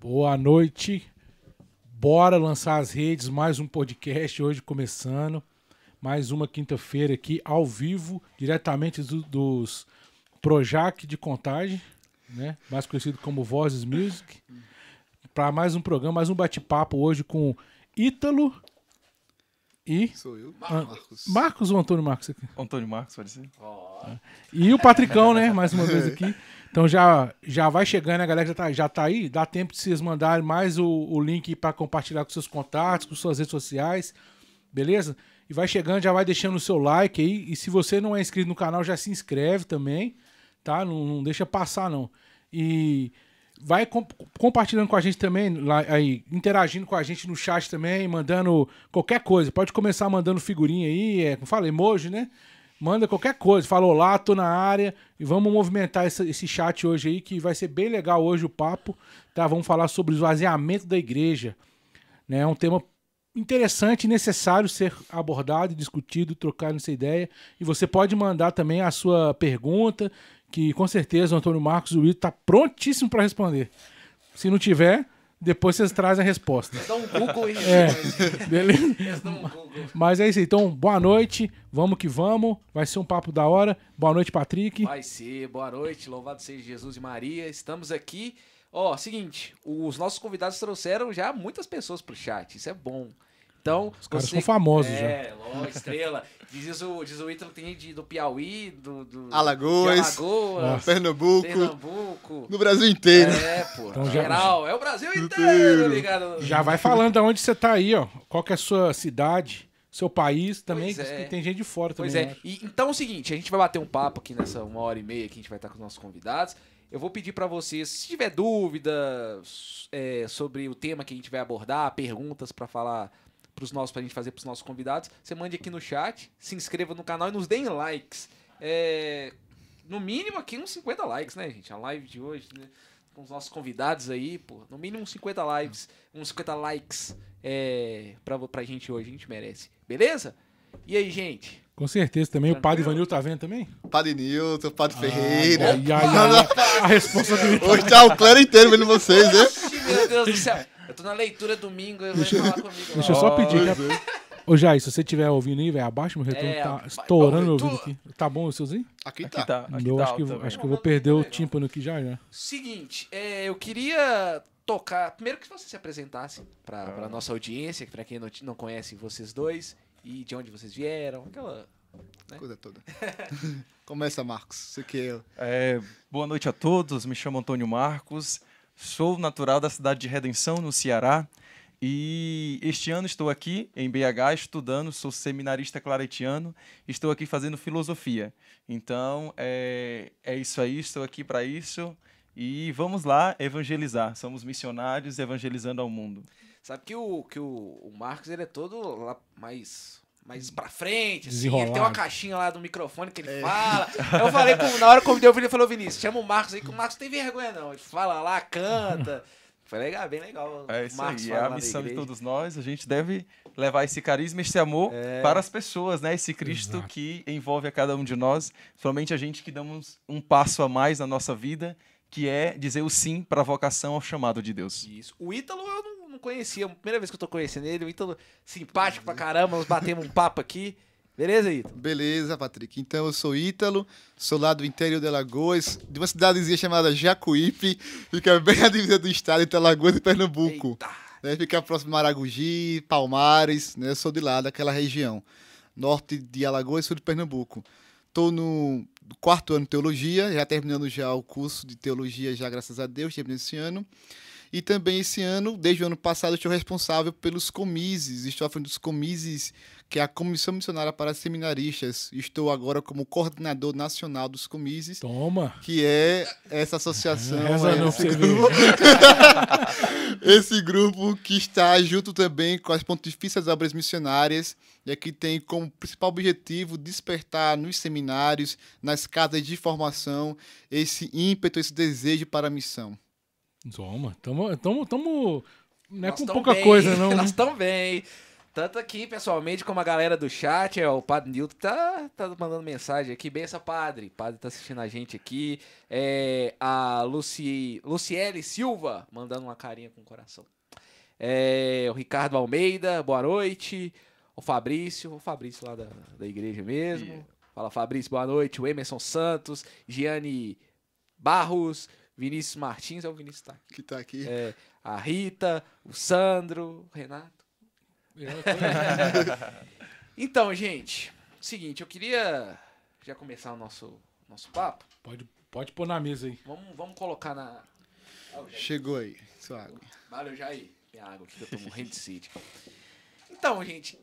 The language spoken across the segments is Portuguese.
Boa noite. Bora lançar as redes, mais um podcast hoje começando. Mais uma quinta-feira aqui ao vivo, diretamente do- dos Projac de Contagem, né? Mais conhecido como Vozes Music. Para mais um programa, mais um bate-papo hoje com Ítalo e Sou eu, Ah, Marcos. Marcos ou Antônio Marcos aqui? Antônio Marcos, pode ser? E o Patricão, né? Mais uma vez aqui. Então já, já vai chegando, a galera já tá, já tá aí. Dá tempo de vocês mandarem mais o, o link para compartilhar com seus contatos, com suas redes sociais. Beleza? E vai chegando, já vai deixando o seu like aí. E se você não é inscrito no canal, já se inscreve também. Tá? Não, não deixa passar, não. E vai com- compartilhando com a gente também, lá, aí, interagindo com a gente no chat também, mandando qualquer coisa. Pode começar mandando figurinha aí, é, fala, emoji, né? Manda qualquer coisa. Fala olá, tô na área. E vamos movimentar esse, esse chat hoje aí, que vai ser bem legal hoje o papo. Tá? Vamos falar sobre o esvaziamento da igreja. Né? É um tema interessante e necessário ser abordado, discutido, trocado essa ideia. E você pode mandar também a sua pergunta, que com certeza o Antônio Marcos Luiz está prontíssimo para responder. Se não tiver, depois vocês trazem a resposta. Dá um Google e É, beleza? Um Google. Mas é isso aí. Então, boa noite. Vamos que vamos. Vai ser um papo da hora. Boa noite, Patrick. Vai ser, boa noite, louvado seja Jesus e Maria. Estamos aqui. Ó, seguinte, os nossos convidados trouxeram já muitas pessoas pro chat, isso é bom. Então, Os caras são famosos é, lógico, estrela. Diz o, diz o Ítalo que tem de, do Piauí, do, do Alagoas. Alagoas, Pernambuco, Pernambuco. no Brasil inteiro. É, pô, Então já- geral, é o Brasil inteiro, ligado? Já vai falando de onde você tá aí, ó. Qual que é a sua cidade, seu país também, Pois é. que tem gente de fora também. Pois é. acho. E, então é o seguinte, a gente vai bater um papo aqui nessa uma hora e meia que a gente vai estar com os nossos convidados. Eu vou pedir pra vocês, se tiver dúvidas é, sobre o tema que a gente vai abordar, perguntas pra falar pros nossos, pra gente fazer pros nossos convidados, você mande aqui no chat, se inscreva no canal e nos deem likes. É, no mínimo aqui uns 50 likes, né, gente? A live de hoje, né? Com os nossos convidados aí, pô. No mínimo uns 50 lives, uns 50 likes é, pra, pra gente hoje, a gente merece. Beleza? E aí, gente? Com certeza também. O Padre Tranquilo? Ivanil tá vendo também? Padre Nilton, Padre Ferreira. Ai, ai, ai, a responsabilidade. Hoje tá o clero inteiro vendo vocês, né? Meu Deus do céu. Eu tô na leitura domingo, eu vou falar comigo. Deixa eu só pedir. Que- é. Ô, Jair, se você estiver ouvindo aí, velho, abaixa meu retorno. É, tá estourando o vai, ouvido aqui. Tá bom o seuzinho? Aqui Aqui tá. tá, aqui meu tá acho, que, também. acho que eu vou perder o tímpano aqui já, já. Seguinte, é, eu queria tocar. Primeiro que você se apresentasse pra, pra nossa audiência, pra quem não, não conhece vocês dois, e de onde vocês vieram, aquela. Coisa toda. Começa, Marcos. Você que é. É, boa noite a todos, me chamo Antônio Marcos, sou natural da cidade de Redenção, no Ceará, e este ano estou aqui em BH estudando, sou seminarista claretiano, estou aqui fazendo filosofia. Então, é, é isso aí, estou aqui para isso, e vamos lá evangelizar, somos missionários evangelizando ao mundo. Sabe que o, que o, o Marcos ele é todo lá mais. Mais pra frente, assim, ele tem uma caixinha lá do microfone que ele fala. Eu falei, com, na hora que eu convidei o Vini, ele falou, Vinícius, chama o Marcos aí, que o Marcos não tem vergonha não. Ele fala lá, canta. Foi legal, bem legal. É o isso Marcos aí, é a missão de todos nós. A gente deve levar esse carisma, esse amor É. para as pessoas, né? Esse Cristo Exato. que envolve a cada um de nós, somente a gente que damos um passo a mais na nossa vida, que é dizer o sim para a vocação ao chamado de Deus. Isso. O Ítalo eu não conhecia, a primeira vez que eu tô conhecendo ele, o Ítalo simpático pra caramba, nós batemos um papo aqui. Beleza, Ítalo? Beleza, Patrick. Então eu sou Ítalo, sou lá do interior de Alagoas, de uma cidadezinha chamada Jacuípe, fica bem na divisa do estado entre Alagoas e Pernambuco. Eita. né, fica próximo de Maragogi, Palmares, né? Sou de lá, daquela região. Norte de Alagoas, sul de Pernambuco. Estou no quarto ano de teologia, já terminando já o curso de teologia, já graças a Deus, terminei esse ano. E também esse ano, desde o ano passado, eu estou responsável pelos comises. Estou à frente dos comises, que é a Comissão Missionária para Seminaristas. Estou agora como coordenador nacional dos comises, Toma. que é essa associação. É, não pra esse grupo- esse grupo que está junto também com as Pontifícias Obras Missionárias e que tem como principal objetivo despertar nos seminários, nas casas de formação, esse ímpeto, esse desejo para a missão. Toma. Tamo, tamo, tamo não é Nós com pouca bem, coisa, não. Nós né? estamos bem. Tanto aqui, pessoalmente, como a galera do chat, é, o Padre Nilton tá, tá mandando mensagem aqui. Benção, Padre. O padre tá assistindo a gente aqui. É, a Luci, Luciele Silva mandando uma carinha com o coração. É, o Ricardo Almeida, boa noite. O Fabrício, o Fabrício lá da, da igreja mesmo. Fala, Fabrício, boa noite. O Emerson Santos, Gianni Barros, Vinícius Martins, é o Vinícius tá aqui. Que tá aqui. É, a Rita, o Sandro, o Renato. Então, gente, seguinte, eu queria já começar o nosso, nosso papo. pode, pode pôr na mesa aí. Vamos, vamos colocar na. Ah. Chegou aí, sua água. Valeu, Jair. Minha água aqui que eu tô morrendo de sede. Então, gente,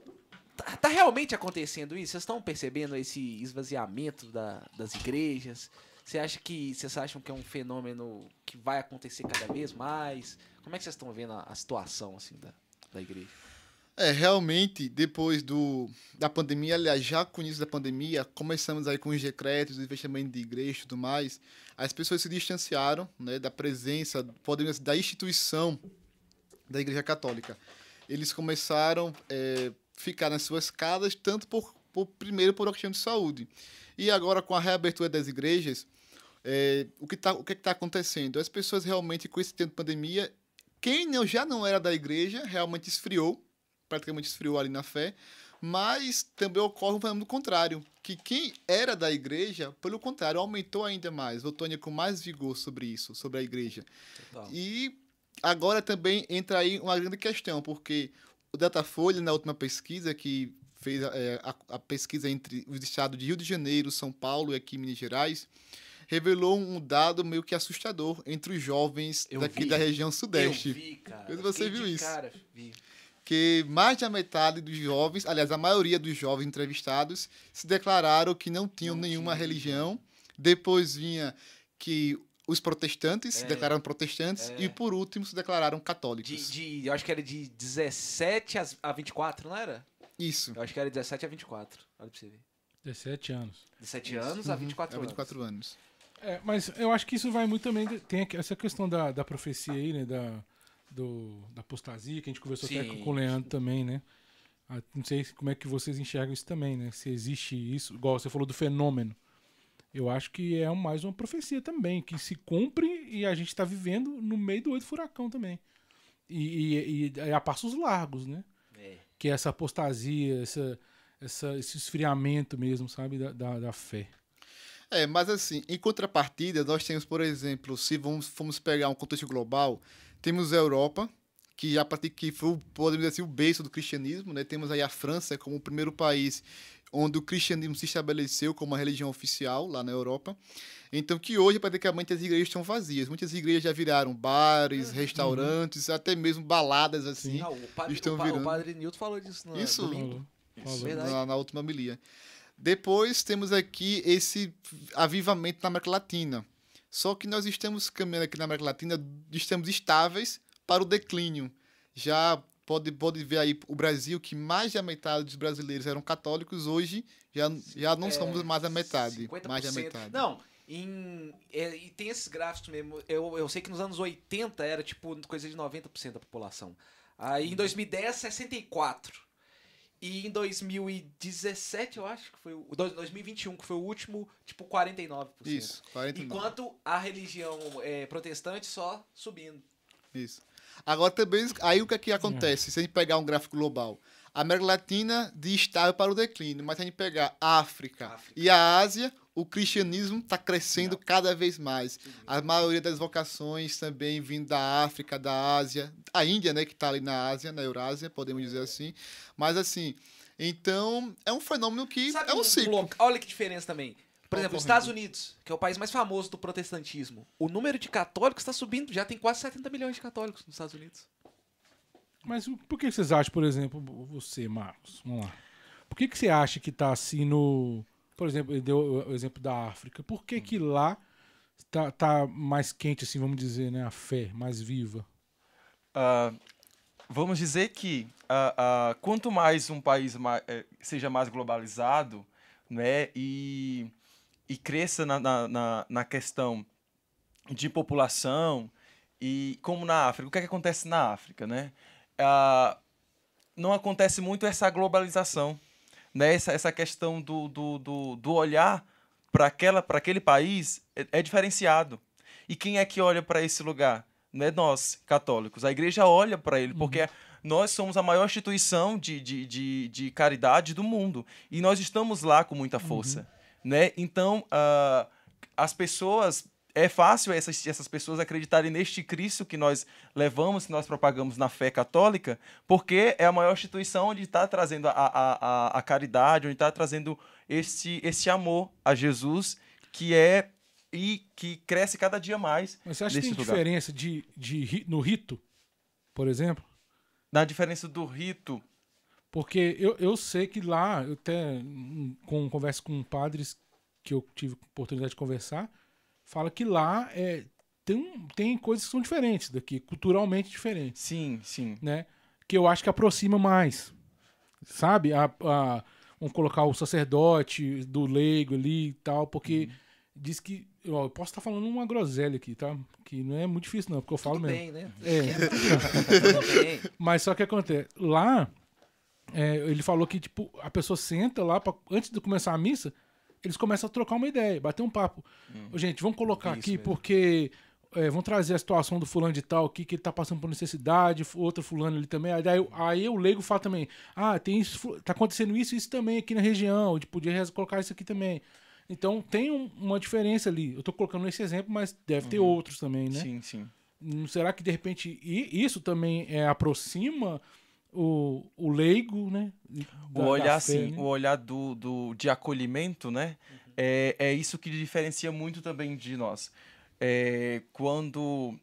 tá, tá realmente acontecendo isso? Vocês estão percebendo esse esvaziamento da- das igrejas? Você acha que vocês acham que é um fenômeno que vai acontecer cada vez mais? Como é que vocês estão vendo a, a situação assim da, da igreja? É, realmente, depois do, da pandemia, aliás, já com o início da pandemia, começamos aí com os decretos, investimento de igreja e tudo mais, as pessoas se distanciaram né, da presença, podemos dizer, da instituição da Igreja Católica. Eles começaram a é, ficar nas suas casas, tanto por, por primeiro por uma questão de saúde. E agora, com a reabertura das igrejas, é, o que tá, o que está acontecendo? As pessoas realmente, com esse tempo de pandemia, quem não, já não era da igreja, realmente esfriou, praticamente esfriou ali na fé, mas também ocorre um fenômeno contrário, que quem era da igreja, pelo contrário, aumentou ainda mais, ainda com mais vigor sobre isso, sobre a igreja. Total. E agora também entra aí uma grande questão, porque o Datafolha, na última pesquisa, que fez é, a, a pesquisa entre os estados de Rio de Janeiro, São Paulo e aqui Minas Gerais, revelou um dado meio que assustador entre os jovens Eu daqui vi. da região Eu sudeste. vi, cara. Você viu de isso? Cara, vi. que mais da metade dos jovens, aliás, a maioria dos jovens entrevistados, se declararam que não tinham Não nenhuma tinha religião. Depois vinha que os protestantes se É. declararam protestantes É. e por último se declararam De, católicos. de, eu acho que era de 17 às- a 24, não era? Isso. Eu acho que era 17 a 24. Olha pra você ver. 17 anos. 17 anos a 24 É anos. 24 anos. É, mas eu acho que isso vai muito também. Tem essa questão da, da profecia aí, né? Da, do, da apostasia, que a gente conversou até Sim, com o Leandro também, né? Ah, Não sei como é que vocês enxergam isso também, né? Se existe isso, igual você falou do fenômeno. Eu acho que é mais uma profecia também, que se cumpre e a gente está vivendo no meio do oito furacão também. E, e, e a passos largos, né? É. Que é essa apostasia, essa, essa, esse esfriamento mesmo, sabe? Da, da, da fé. É, mas assim, em contrapartida, nós temos, por exemplo, se vamos, formos pegar um contexto global, temos a Europa, que já pratica, que foi, o- podemos dizer assim, o berço do cristianismo, né? Temos aí a França como o primeiro país onde o cristianismo se estabeleceu como uma religião oficial lá na Europa. Então, que hoje praticamente as igrejas estão vazias. Muitas igrejas já viraram bares, restaurantes, até mesmo baladas assim. Não, o padre, estão o, virando. o padre Nilton falou disso no Isso. Falou. Falou. Verdade. na, na última homilia. Depois temos aqui esse avivamento na América Latina. Só que nós estamos caminhando aqui na América Latina, estamos estáveis para o declínio. Já pode, pode ver aí o Brasil, que mais da metade dos brasileiros eram católicos, hoje já, já não É, somos mais a metade. 50%. Mais da metade. Não, em, é, e tem esses gráficos mesmo. Eu, eu sei que nos anos 80 era tipo coisa de 90% da população. Aí em 2010, 64%. E em 2017, eu acho que foi o. dois- 2021, que foi o último, tipo 49%. Isso, 49. Enquanto a religião é, protestante só subindo. Isso. Agora também, aí o que, é que acontece? Se a gente pegar um gráfico global, a América Latina de estável para o declínio, mas se a gente pegar a África, África. e a Ásia, o cristianismo está crescendo cada vez mais. A maioria das vocações também vindo da África, da Ásia, a Índia, né, que está ali na Ásia, na Eurásia, podemos dizer assim. Mas assim, então é um fenômeno que Sabe é um ciclo. Olha que diferença também. Por exemplo, os. Estados Unidos, que é o país mais famoso do protestantismo, o número de católicos está subindo, já tem quase 70 milhões de católicos nos Estados Unidos. Mas por que vocês acham, por exemplo, você, Marcos? Vamos lá. Por que, que você acha que tá assim no. Por exemplo, ele deu o exemplo da África. Por que, que lá tá, tá mais quente, assim, vamos dizer, né? A fé, mais viva? Ah, vamos dizer que ah, ah, quanto mais um país ma- eh, seja mais globalizado né, e, e cresça na, na, na, questão de população, e como na África, o que, é que acontece na África? Né? Não acontece muito essa globalização, né? Essa, essa questão do, do, do, do olhar para aquele país é, é diferenciado. E quem é que olha para esse lugar? Não é nós, católicos. A igreja olha para ele, porque Uhum. nós somos a maior instituição de, de, de, de caridade do mundo. E nós estamos lá com muita força. Né? Então, ah, as pessoas. É fácil essas, essas pessoas acreditarem neste Cristo que nós levamos, que nós propagamos na fé católica, porque é a maior instituição onde está trazendo a, a, a, a caridade, onde está trazendo esse, esse amor a Jesus, que é e que cresce cada dia mais Mas você acha que tem lugar. diferença de, de, no rito, por exemplo? Na diferença do rito, Porque eu, eu sei que lá, eu até hum, com conversa com padres que eu tive oportunidade de conversar, fala que lá é, tem, tem coisas que são diferentes daqui, culturalmente diferentes, sim, sim. né? Que eu acho que aproxima mais. Sabe? A, a- vamos colocar o sacerdote do leigo ali e tal, porque diz que. ó, eu posso estar falando uma groselha aqui, tá? Que não é muito difícil, não, porque eu falo Tudo mesmo. bem, né? É. Mas só que acontece, lá, é, ele falou que, tipo, a pessoa senta lá, pra, antes de começar a missa, eles começam a trocar uma ideia, bater um papo. Ô, Gente, vamos colocar Isso aqui, mesmo. porque é, vamos trazer a situação do fulano de tal aqui, que ele tá passando por necessidade, outro fulano ali também. Aí, aí, aí o leigo fala também, ah, tem isso, tá acontecendo isso e isso também aqui na região, a gente podia colocar isso aqui também. Então tem um- uma diferença ali. Eu tô colocando esse exemplo, mas deve ter outros também, né? Sim, sim. Hum, Será que de repente isso também é, aproxima o, o leigo, né? o da- da olhar fé, assim, né? o olhar do, do de acolhimento, né? É, é isso que diferencia muito também de nós. É, quando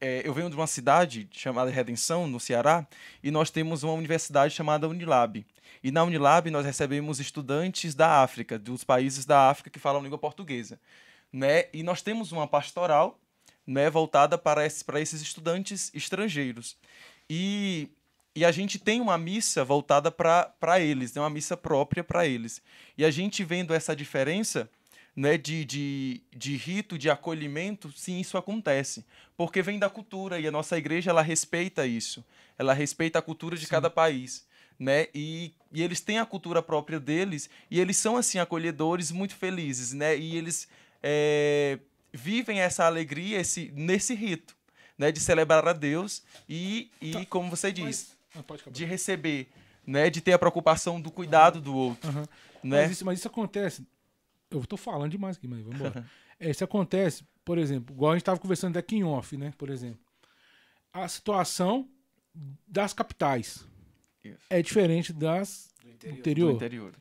é, eu venho de uma cidade chamada Redenção, no Ceará, e nós temos uma universidade chamada Unilab. E na Unilab nós recebemos estudantes da África, dos países da África que falam língua portuguesa, né? E nós temos uma pastoral, né, voltada para esses, para esses estudantes estrangeiros. E e a gente tem uma missa voltada para eles, né? uma missa própria para eles. E a gente vendo essa diferença né, de, de, de rito, de acolhimento, sim, isso acontece. Porque vem da cultura e a nossa igreja ela respeita isso. Ela respeita a cultura de cada país. Né? E, e eles têm a cultura própria deles e eles são assim acolhedores muito felizes, né? E eles é, vivem essa alegria esse, nesse rito, né? De celebrar a Deus e, e como você diz. De receber, né? De ter a preocupação do cuidado do outro, Aham. né? Mas, isso, mas isso acontece. Eu tô falando demais aqui, mas vamos embora. É, isso acontece, por exemplo, igual a gente tava conversando daqui em off, né? Por exemplo. A situação das capitais Isso. é diferente das Do do interior. interior. Do interior.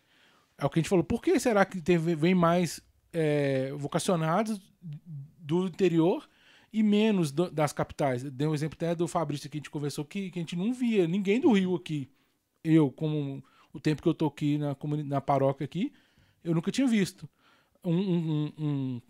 É o que a gente falou. Por que será que teve, vem mais é, vocacionados do interior e menos do- das capitais? Dei um exemplo até do Fabrício que a gente conversou que, que a gente não via ninguém do Rio aqui. Eu, como o tempo que eu tô aqui na, na paróquia aqui, eu nunca tinha visto. Um, um, um, um-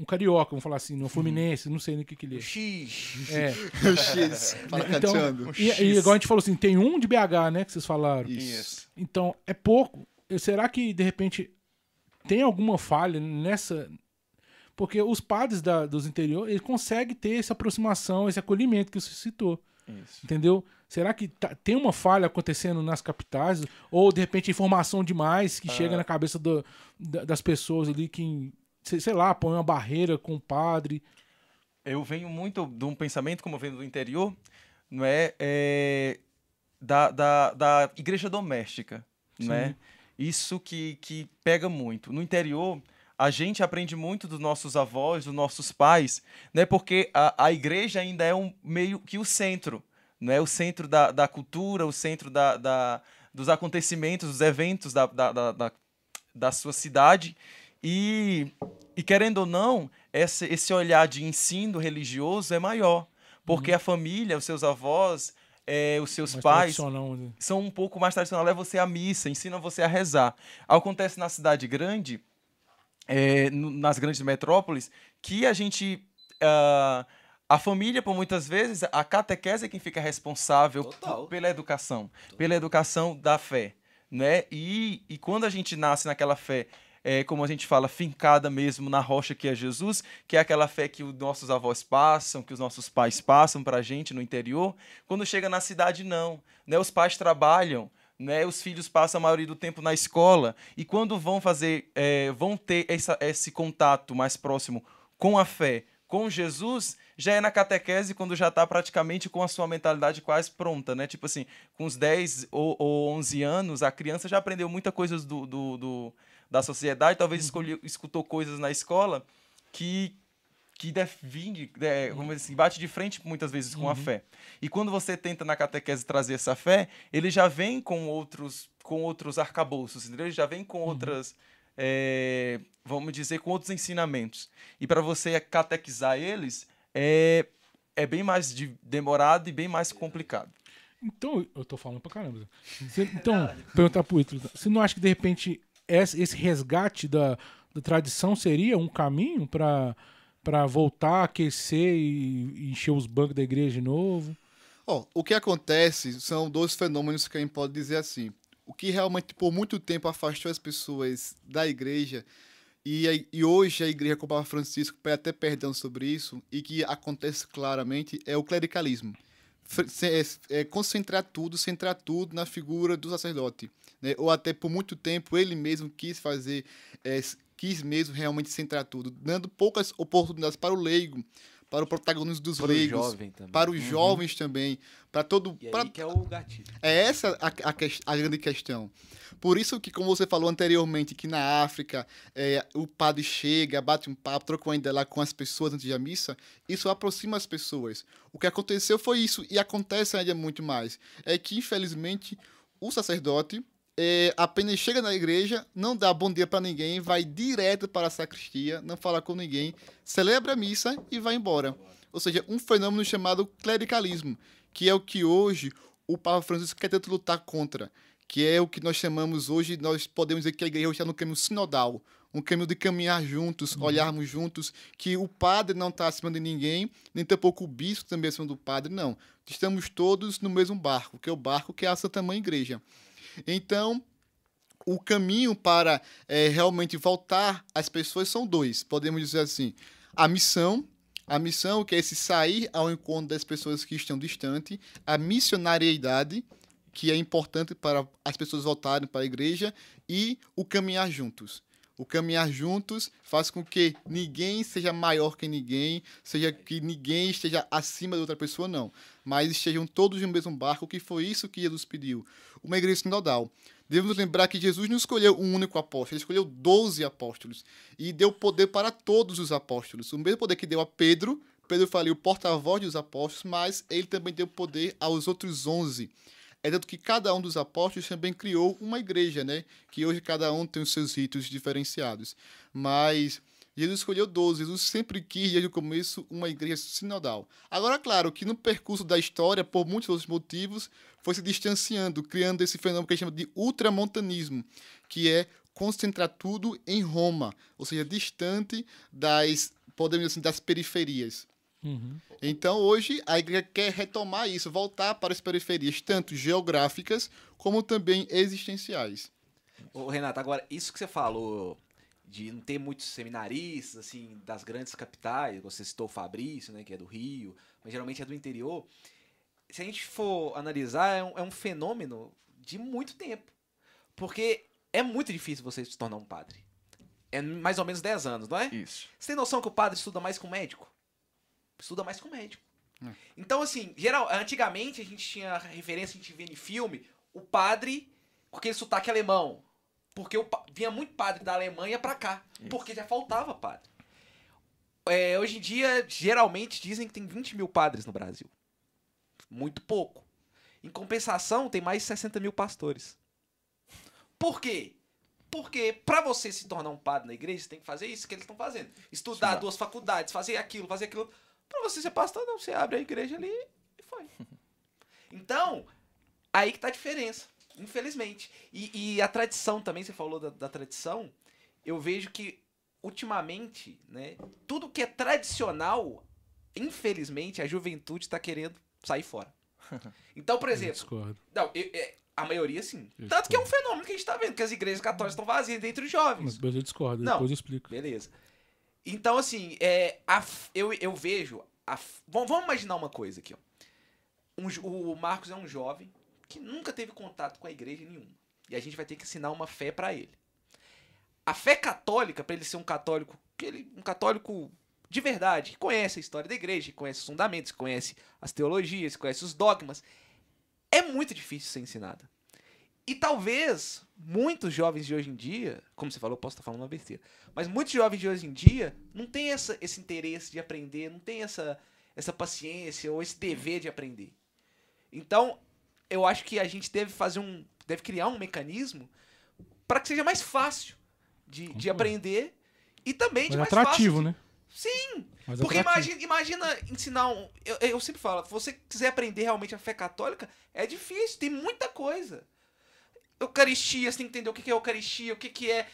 um carioca, vamos falar assim, um fluminense, não sei nem o que, que ele é. X. É. O X, palacateando. E, e igual a gente falou assim, tem um de BH, né, que vocês falaram. Isso. Então, é pouco. Será que, de repente, tem alguma falha nessa. Porque os padres da, dos interior, eles conseguem ter essa aproximação, esse acolhimento que você citou. Isso. Entendeu? Será que tá- tem uma falha acontecendo nas capitais? Ou, de repente, informação demais que chega na cabeça do- da- das pessoas ali que, sei, lá, põe uma barreira com o padre. Eu venho muito de um pensamento, como eu venho do interior, não é, É, da, da, da igreja doméstica, não é? Sim. Isso que, que pega muito. No interior, a gente aprende muito dos nossos avós, dos nossos pais, né? Porque a, a igreja ainda é um meio que o centro, né? O centro da, da cultura, o centro da, da- dos acontecimentos, dos eventos da, da, da, da, da sua cidade. E, e querendo ou não, esse, esse olhar de ensino religioso é maior. Porque a família, os seus avós, eh, os seus mais pais, né? são um pouco mais tradicional, leva você à missa, ensina você a rezar. Acontece na cidade grande, é, nas grandes metrópoles, que a gente. ah, a família, por muitas vezes, a catequese é quem fica responsável Total. pela educação, pela educação da fé. Né? E, e quando a gente nasce naquela fé é, como a gente fala, fincada mesmo na rocha que é Jesus, que é aquela fé que os nossos avós passam, que os nossos pais passam para a gente no interior. Quando chega na cidade, não. Né? Os pais trabalham, né? Os filhos passam a maioria do tempo na escola e quando vão fazer, é, vão ter essa, esse contato mais próximo com a fé, com Jesus, já é na catequese quando já está praticamente com a sua mentalidade quase pronta, né? Tipo assim, com uns 10 ou, ou 11 anos, a criança já aprendeu muita coisa do, do, do da sociedade, talvez escolheu, escutou coisas na escola que que define, é, como assim, bate de frente muitas vezes com uhum. a fé. E quando você tenta na catequese trazer essa fé, ele já vem com outros com outros arcabouços, entendeu? Ele já vem com uhum. outras é, vamos dizer, com outros ensinamentos. E para você catequizar eles, é, é bem mais de, demorado e bem mais complicado. Então, eu tô falando pra caramba. Você, então, perguntar pro Ítalo, você não acha que de repente esse resgate da, da tradição seria um caminho para para voltar a aquecer e encher os bancos da igreja de novo? Oh, o que acontece são dois fenômenos que a gente pode dizer assim. O que realmente por muito tempo afastou as pessoas da igreja e, e hoje a igreja, como Papa Francisco pede até perdão sobre isso, e que acontece claramente, é o clericalismo. É, é concentrar tudo, centrar tudo na figura do sacerdote. Né? Ou até por muito tempo ele mesmo quis fazer, é, quis mesmo realmente centrar tudo, dando poucas oportunidades para o leigo, para o protagonismo dos para leigos, o para os uhum. jovens também, para todo. E pra... aí que é o gatilho. É essa a, a, a, grande questão. Por isso que, como você falou anteriormente, que na África é, o padre chega, bate um papo, troca uma ideia lá com as pessoas antes da missa, isso aproxima as pessoas. O que aconteceu foi isso, e acontece ainda muito mais. É que, infelizmente, o sacerdote é, apenas chega na igreja, não dá bom dia para ninguém, vai direto para a sacristia, não fala com ninguém, celebra a missa e vai embora. Ou seja, um fenômeno chamado clericalismo, que é o que hoje o Papa Francisco quer tanto lutar contra, que é o que nós chamamos hoje, nós podemos dizer que a igreja está no caminho sinodal, um caminho de caminhar juntos, uhum. olharmos juntos, que o padre não está acima de ninguém, nem tampouco o bispo também acima do padre, não. Estamos todos no mesmo barco, que é o barco que é a Santa Mãe Igreja. Então, o caminho para é, realmente voltar às pessoas são dois, podemos dizer assim. A missão, a missão que é esse sair ao encontro das pessoas que estão distantes, a missionariedade, que é importante para as pessoas voltarem para a igreja, e o caminhar juntos. O caminhar juntos faz com que ninguém seja maior que ninguém, seja que ninguém esteja acima de outra pessoa, não. Mas estejam todos no mesmo barco, que foi isso que Jesus pediu. Uma igreja sinodal. Devemos lembrar que Jesus não escolheu um único apóstolo, ele escolheu 12 apóstolos. E deu poder para todos os apóstolos. O mesmo poder que deu a Pedro, Pedro foi o porta-voz dos apóstolos, mas ele também deu poder aos outros 11. É tanto que cada um dos apóstolos também criou uma igreja, né? Que hoje cada um tem os seus ritos diferenciados. Mas Jesus escolheu 12. Jesus sempre quis, desde o começo, uma igreja sinodal. Agora, claro que no percurso da história, por muitos outros motivos, foi se distanciando, criando esse fenômeno que a gente chama de ultramontanismo, que é concentrar tudo em Roma, ou seja, distante das, podemos dizer assim, das periferias. Uhum. Então, hoje, a igreja quer retomar isso, voltar para as periferias, tanto geográficas como também existenciais. Ô, Renato, agora, isso que você falou de não ter muitos seminaristas, assim, das grandes capitais, você citou o Fabrício, né, que é do Rio, mas geralmente é do interior. Se a gente for analisar, é um, é um fenômeno de muito tempo. Porque é muito difícil você se tornar um padre. É mais ou menos 10 anos, não é? Isso. Você tem noção que o padre estuda mais com médico? estuda mais com médico. É. Então, assim, geral, antigamente a gente tinha referência, a gente via em filme, o padre com aquele sotaque alemão. Porque o, vinha muito padre da Alemanha pra cá. Isso. Porque já faltava padre. É, hoje em dia, geralmente dizem que tem 20 mil padres no Brasil. Muito pouco. Em compensação, tem mais de 60 mil pastores. Por quê? Porque para você se tornar um padre na igreja, você tem que fazer isso que eles estão fazendo. Estudar duas faculdades, fazer aquilo, fazer aquilo. Para você ser pastor, não. Você abre a igreja ali e foi. Então, aí que tá a diferença, infelizmente. E, e a tradição também, você falou da, da, tradição, eu vejo que ultimamente, né, tudo que é tradicional, infelizmente, a juventude está querendo sair fora. Então, por exemplo. Eu não, eu, é, A maioria sim. Eu Tanto que é um fenômeno que a gente tá vendo, que as igrejas católicas estão vazias dentre os jovens. Mas eu discordo, Não. depois eu explico. Beleza. Então, assim, é, a eu, eu vejo. a vamos, vamos imaginar uma coisa aqui, ó. Um o Marcos é um jovem que nunca teve contato com a igreja nenhuma. E a gente vai ter que ensinar uma fé pra ele. A fé católica, pra ele ser um católico, ele, um católico de verdade, que conhece a história da igreja, que conhece os fundamentos, que conhece as teologias, que conhece os dogmas, é muito difícil ser ensinada. E talvez muitos jovens de hoje em dia, como você falou, posso estar falando uma besteira, mas muitos jovens de hoje em dia não têm essa, esse interesse de aprender, não têm essa, essa paciência ou esse dever de aprender. Então, eu acho que a gente deve fazer um. deve criar um mecanismo para que seja mais fácil de, de aprender e também de Mas mais atrativo, fácil. né? Sim, porque atrativo. imagina, imagina ensinar um. Eu, eu sempre falo, se você quiser aprender realmente a fé católica, é difícil, tem muita coisa. Eucaristia, você tem que entender o que é Eucaristia, o que, é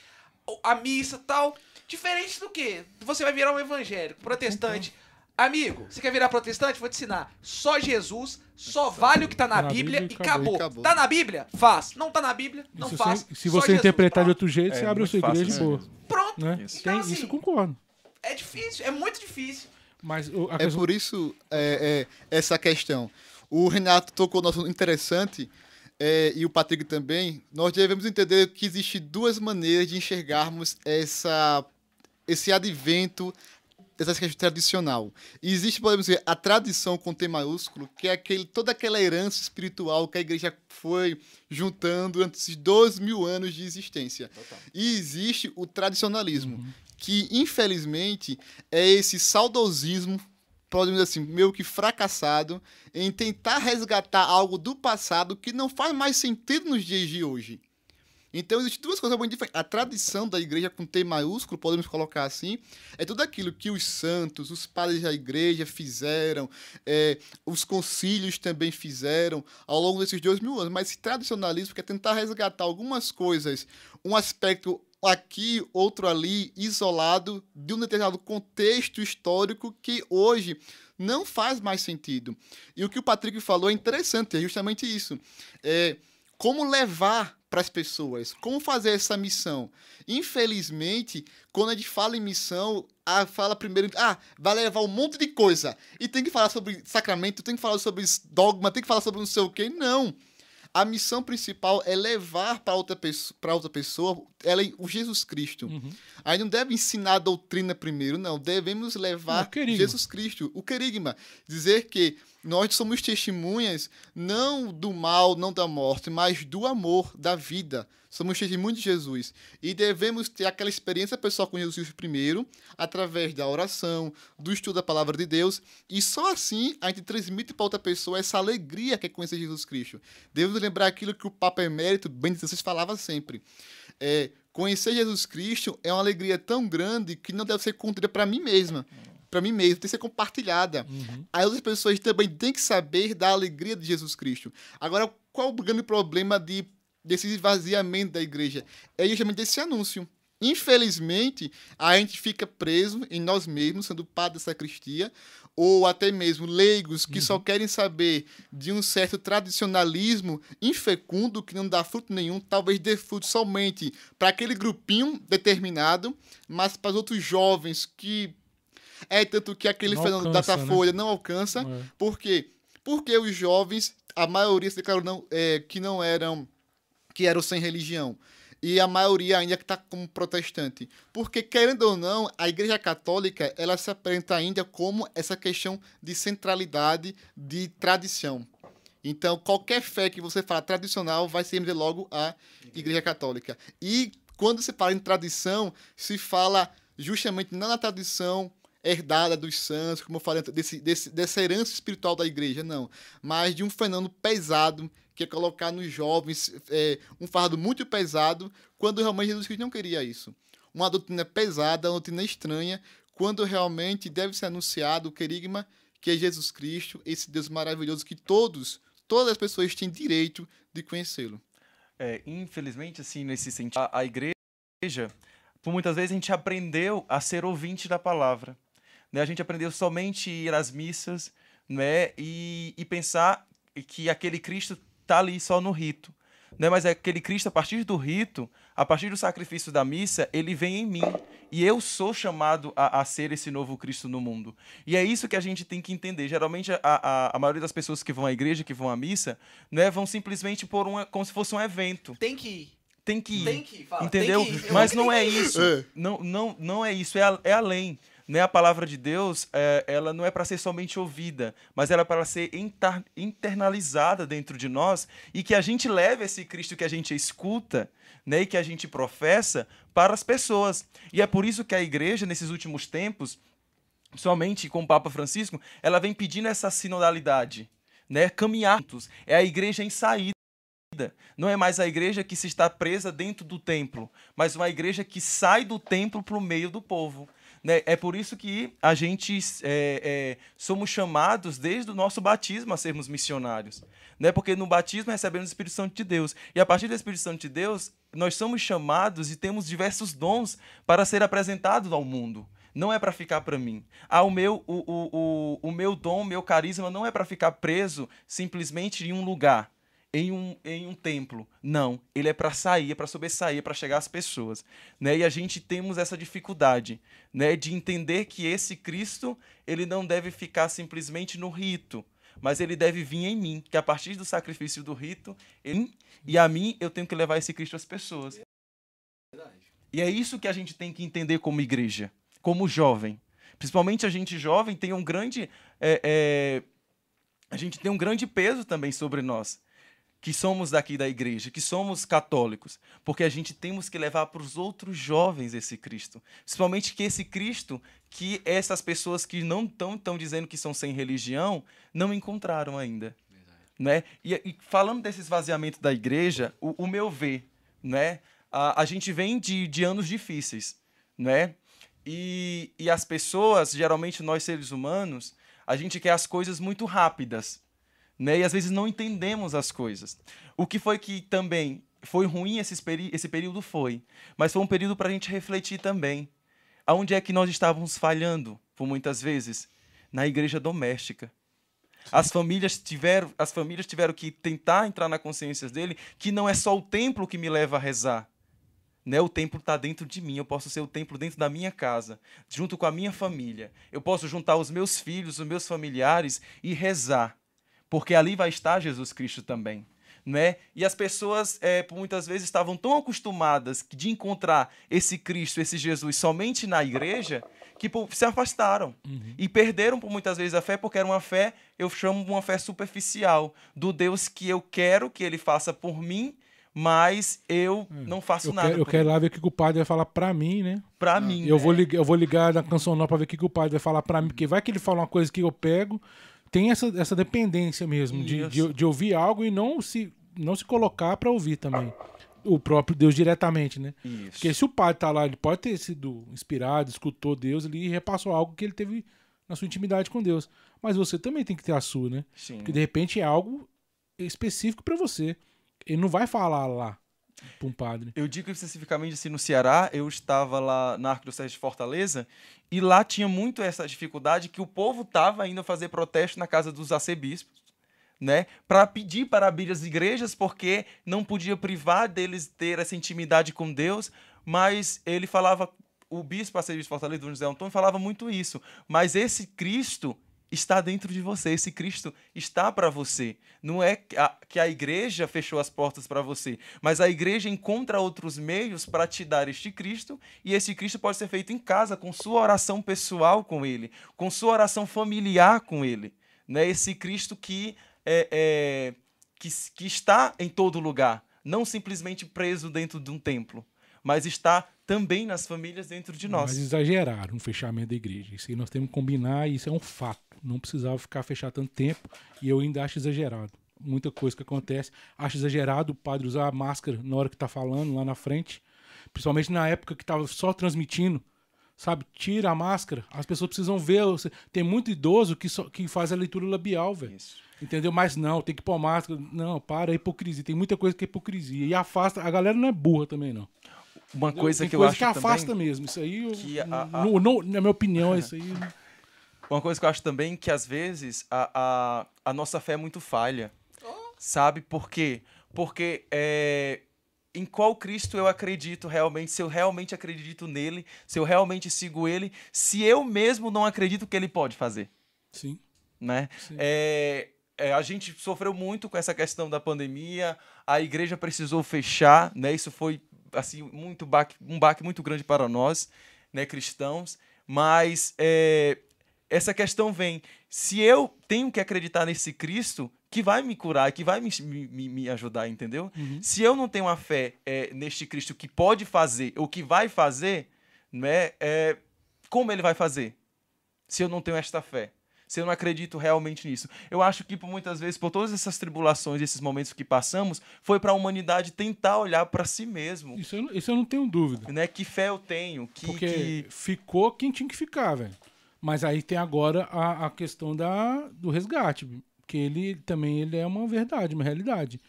a missa tal. Diferente do que? Você vai virar um evangélico, protestante. Amigo, você quer virar protestante? Vou te ensinar. Só Jesus, só vale o que tá na, Tá na Bíblia, Bíblia e e acabou. acabou. Tá na Bíblia? Faz. Não tá na Bíblia? Não se faz. se você Jesus, interpretar de pronto. outro jeito, É você abre a sua fácil igreja e isso boa. Pronto. Né? Isso. Tem, Então, isso eu assim, concordo. É difícil, é muito difícil. Mas o- a É questão- por isso é, é, essa questão. O Renato tocou no assunto interessante, é, e o Patrick também. Nós devemos entender que existe duas maneiras de enxergarmos essa, esse advento dessa questão tradicional. E existe, podemos dizer, a tradição com T maiúsculo, que é aquele, toda aquela herança espiritual que a igreja foi juntando durante esses dois mil anos de existência. E existe o tradicionalismo, que infelizmente é esse saudosismo, podemos dizer assim, meio que fracassado em tentar resgatar algo do passado que não faz mais sentido nos dias de hoje. Então, existem duas coisas muito diferentes. A tradição da igreja com T maiúsculo, podemos colocar assim, é tudo aquilo que os santos, os padres da igreja fizeram, é, os concílios também fizeram ao longo desses dois mil anos. Mas esse tradicionalismo quer tentar resgatar algumas coisas, um aspecto aqui, outro ali, isolado de um determinado contexto histórico que hoje não faz mais sentido. E o que o Patrick falou é interessante, é justamente isso. É, como levar para as pessoas, como fazer essa missão. Infelizmente, quando a gente fala em missão, a fala primeiro, ah, vai levar um monte de coisa. E tem que falar sobre sacramento, tem que falar sobre dogma, tem que falar sobre não sei o quê. Não. A missão principal é levar para outra pessoa, para outra pessoa, ela é o Jesus Cristo. Uhum. Aí não deve ensinar a doutrina primeiro, não. Devemos levar. Jesus Cristo, o querigma. Dizer que nós somos testemunhas não do mal, não da morte, mas do amor, da vida. Somos testemunhas de Jesus. E devemos ter aquela experiência pessoal com Jesus primeiro, através da oração, do estudo da palavra de Deus. E só assim a gente transmite para outra pessoa essa alegria que é conhecer Jesus Cristo. Devemos lembrar aquilo que o Papa Emérito Bento XVI falava sempre. É, conhecer Jesus Cristo é uma alegria tão grande que não deve ser contida para mim mesma. Para mim mesmo, tem que ser compartilhada. Uhum. As outras pessoas também têm que saber da alegria de Jesus Cristo. Agora, qual o grande problema de, desse esvaziamento da igreja? É justamente esse anúncio. Infelizmente, a gente fica preso em nós mesmos, sendo padre da sacristia, ou até mesmo leigos que só querem saber de um certo tradicionalismo infecundo que não dá fruto nenhum, talvez dê fruto somente para aquele grupinho determinado, mas para os outros jovens que é tanto que aquele Não fenômeno alcança, Datafolha não alcança. É. Por quê? Porque os jovens, a maioria se declarou não, é, que não eram, que eram sem religião. E a maioria ainda está como protestante. Porque, querendo ou não, a Igreja Católica, ela se apresenta ainda como essa questão de centralidade, de tradição. Então, qualquer fé que você fala tradicional vai ser logo a Igreja Católica. E quando se fala em tradição, se fala justamente não na tradição herdada dos santos, como eu falei, desse, desse, dessa herança espiritual da igreja, não. Mas de um fenômeno pesado, que é colocar nos jovens é, um fardo muito pesado, quando realmente Jesus Cristo não queria isso. Uma doutrina pesada, uma doutrina estranha, quando realmente deve ser anunciado o querigma que é Jesus Cristo, esse Deus maravilhoso que todos, todas as pessoas têm direito de conhecê-lo. É, infelizmente, assim, nesse sentido, a, a igreja, por muitas vezes a gente aprendeu a ser ouvinte da palavra. Né? A gente aprendeu somente ir às missas né? e, e pensar que aquele Cristo está ali só no rito. Né? Mas é aquele Cristo, a partir do rito, a partir do sacrifício da missa, ele vem em mim. E eu sou chamado a, a ser esse novo Cristo no mundo. E é isso que a gente tem que entender. Geralmente, a, a, a maioria das pessoas que vão à igreja, que vão à missa, né, vão simplesmente por um, como se fosse um evento. Tem que ir. Tem que ir. Tem que ir. Fala. Entendeu? Tem que ir. Mas não é isso. É. Não, não, não é isso. É, a- é além. Né? A palavra de Deus, é, ela não é para ser somente ouvida, mas ela é para ser intar- internalizada dentro de nós e que a gente leve esse Cristo que a gente escuta né? e que a gente professa para as pessoas. E é por isso que a igreja, nesses últimos tempos, somente com o Papa Francisco, ela vem pedindo essa sinodalidade, né? Caminhar juntos. É a igreja em saída. Não é mais a igreja que se está presa dentro do templo, mas uma igreja que sai do templo para o meio do povo. Né? É por isso que a gente é, é, somos chamados desde o nosso batismo a sermos missionários. Né? Porque no batismo recebemos o Espírito Santo de Deus. E a partir do Espírito Santo de Deus, nós somos chamados e temos diversos dons para ser apresentados ao mundo. Não é para ficar para mim. Ah, o meu, o, o, o, o meu dom, o meu carisma não é para ficar preso simplesmente em um lugar em um, em um templo. Não, ele é para sair, é para sobressair, é para chegar às pessoas. Né? E a gente temos essa dificuldade né? de entender que esse Cristo ele não deve ficar simplesmente no rito, mas ele deve vir em mim, que a partir do sacrifício do rito, ele, e a mim eu tenho que levar esse Cristo às pessoas. E é isso que a gente tem que entender como igreja, como jovem. Principalmente a gente jovem tem um grande. é, é, a gente tem um grande peso também sobre nós que somos daqui da igreja, que somos católicos, porque a gente temos que levar para os outros jovens esse Cristo. Principalmente que esse Cristo, que essas pessoas que não estão tão dizendo que são sem religião, não encontraram ainda. Né? E, e falando desse esvaziamento da igreja, o, o meu ver, né? a, a gente vem de, de anos difíceis, né? E, e as pessoas, geralmente nós seres humanos, a gente quer as coisas muito rápidas né? E às vezes não entendemos as coisas. O que foi que também foi ruim esse, esse período foi, mas foi um período para a gente refletir também. Aonde é que nós estávamos falhando, por muitas vezes? Na igreja doméstica. As famílias tiveram, as famílias tiveram que tentar entrar na consciência dele que não é só o templo que me leva a rezar. Né? O templo está dentro de mim. Eu posso ser o templo dentro da minha casa, junto com a minha família. Eu posso juntar os meus filhos, os meus familiares e rezar porque ali vai estar Jesus Cristo também. Né? E as pessoas, é, por muitas vezes, estavam tão acostumadas de encontrar esse Cristo, esse Jesus, somente na igreja, que se afastaram. E perderam, por muitas vezes, a fé, porque era uma fé, eu chamo de uma fé superficial, do Deus que eu quero que ele faça por mim, mas eu não faço Eu nada quero, eu quero lá ver o que o padre vai falar pra mim, né? pra mim. Eu né? vou, ligar, eu vou ligar na canção nova pra ver o que, que o padre vai falar pra mim, porque vai que ele fala uma coisa que eu pego. Tem essa, essa dependência mesmo de, de, de ouvir algo e não se, não se colocar pra ouvir também. O próprio Deus diretamente, né? Isso. Porque se o padre tá lá, ele pode ter sido inspirado, escutou Deus ali e repassou algo que ele teve na sua intimidade com Deus. Mas você também tem que ter a sua, né? Sim. Porque de repente é algo específico pra você. Ele não vai falar lá um padre. Eu digo especificamente assim, no Ceará, eu estava lá na Arquidiocese de Fortaleza, e lá tinha muito essa dificuldade que o povo estava indo fazer protesto na casa dos arcebispos, né, para pedir para abrir as igrejas, porque não podia privar deles ter essa intimidade com Deus, mas ele falava, o bispo arcebispo de Fortaleza, Dom José Antônio, falava muito isso, mas esse Cristo está dentro de você, esse Cristo está para você. Não é que a, igreja fechou as portas para você, mas a igreja encontra outros meios para te dar este Cristo, e esse Cristo pode ser feito em casa, com sua oração pessoal com ele, com sua oração familiar com ele. Né? Esse Cristo que, é, é, que, que está em todo lugar, não simplesmente preso dentro de um templo, mas está também nas famílias dentro de nós. Mas exageraram no fechamento da igreja. Isso aí nós temos que combinar e isso é um fato. Não precisava ficar fechado tanto tempo e eu ainda acho exagerado. Muita coisa que acontece. Acho exagerado o padre usar a máscara na hora que tá falando lá na frente. Principalmente na época que tava só transmitindo. Sabe? Tira a máscara. As pessoas precisam ver. Tem muito idoso que, só, que faz a leitura labial, velho. Isso. Entendeu? Mas não, tem que pôr máscara. Não, para, é hipocrisia. Tem muita coisa que é hipocrisia. E afasta. A galera não é burra também, não. Uma coisa tem que eu coisa acho que afasta também, mesmo. Isso aí, eu- que a- a- no- no- na minha opinião, isso aí. uma coisa que eu acho também que às vezes a, a, a nossa fé é muito falha. Sabe por quê? porque é, em qual Cristo eu acredito realmente, se eu realmente acredito nele, se eu realmente sigo ele, se eu mesmo não acredito que ele pode fazer, Sim. né? Sim. É, é, a gente sofreu muito com essa questão da pandemia, a igreja precisou fechar, né? Isso foi assim muito baque, um baque muito grande para nós, né, cristãos. Mas é, essa questão vem: se eu tenho que acreditar nesse Cristo que vai me curar, que vai me, me, me ajudar, entendeu? Uhum. Se eu não tenho uma fé é, neste Cristo que pode fazer, ou que vai fazer, né? É, como ele vai fazer? Se eu não tenho esta fé se eu não acredito realmente nisso. Eu acho que por muitas vezes, por todas essas tribulações, esses momentos que passamos, foi para a humanidade tentar olhar para si mesmo. Isso eu, não- isso eu não tenho dúvida. Né? Que fé eu tenho, que, Porque que- ficou quem tinha que ficar, velho. Mas aí tem agora a, a questão da, do resgate. Que ele também ele é uma verdade, uma realidade.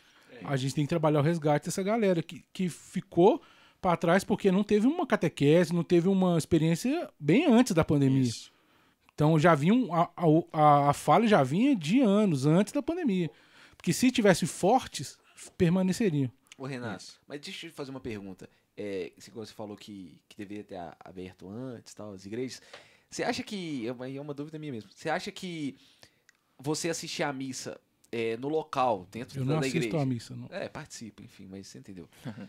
A gente tem que trabalhar o resgate dessa galera que, que ficou para trás porque não teve uma catequese, não teve uma experiência bem antes da pandemia. Isso. Então já vinha um- a, a, a falha já vinha de anos antes da pandemia. Porque se tivesse fortes, permaneceriam. Ô, Renato, mas deixa eu te fazer uma pergunta. É, se você falou que, que deveria ter aberto antes, tal, as igrejas. Você acha que. É uma, é uma dúvida minha mesmo. Você acha que você assistir a missa é, no local, dentro Eu da, não da assisto igreja. a missa, não. É, participa, enfim, mas você entendeu.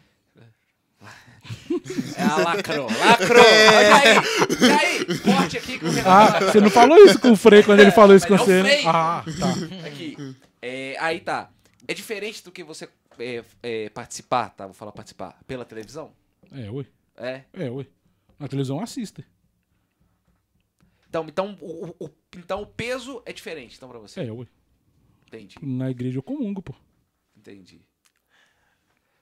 É a lacrou, lacrou. Olha aí, Jair, corte aqui com o Renato. Ah, você não falou isso com o Frei quando ele falou isso com é você, né? Ah, tá. Aqui. É, aí tá. É diferente do que você é, é, participar, tá? Vou falar participar. Pela televisão? É, oi. É. É, oi. Na televisão assista. Então, então, o, o- o- então o peso é diferente, então, pra você. É, oi. Entendi, Na igreja eu comungo, pô. entendi.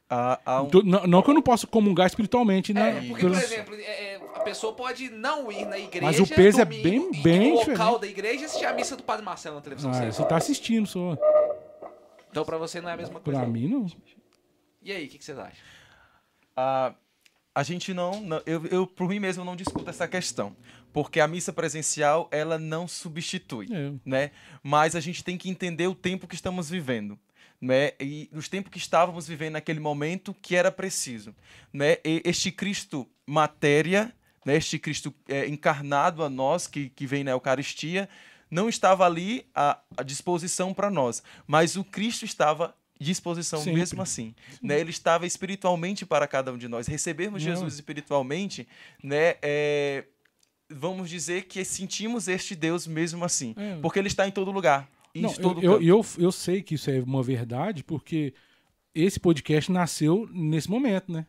Há, há um- Então, não, não que eu não possa comungar espiritualmente, né? É, porque, por exemplo, é, é, a pessoa pode não ir na igreja. Mas o peso é domingo, bem- e bem no local diferente. da igreja e assistir a missa do Padre Marcelo na televisão. Ah, você tá assistindo só. Então, pra você não é a mesma coisa. Pra não. mim, não. E aí, o que, que vocês acham? a, a gente não, não- eu, eu por mim mesmo não discuto essa questão, porque a missa presencial ela não substitui, É. né? Mas a gente tem que entender o tempo que estamos vivendo, né? E os tempos que estávamos vivendo naquele momento que era preciso, né? E este Cristo matéria, né? Este Cristo é, encarnado a nós que, que vem na Eucaristia não estava ali à, à disposição para nós, mas o Cristo estava à disposição Sempre. mesmo assim, né? Ele estava espiritualmente para cada um de nós. Recebermos Não. Jesus espiritualmente, né? É, vamos dizer que sentimos este Deus mesmo assim, É. porque ele está em todo lugar. Não, eu, eu, eu, eu sei que isso é uma verdade, porque esse podcast nasceu nesse momento, né?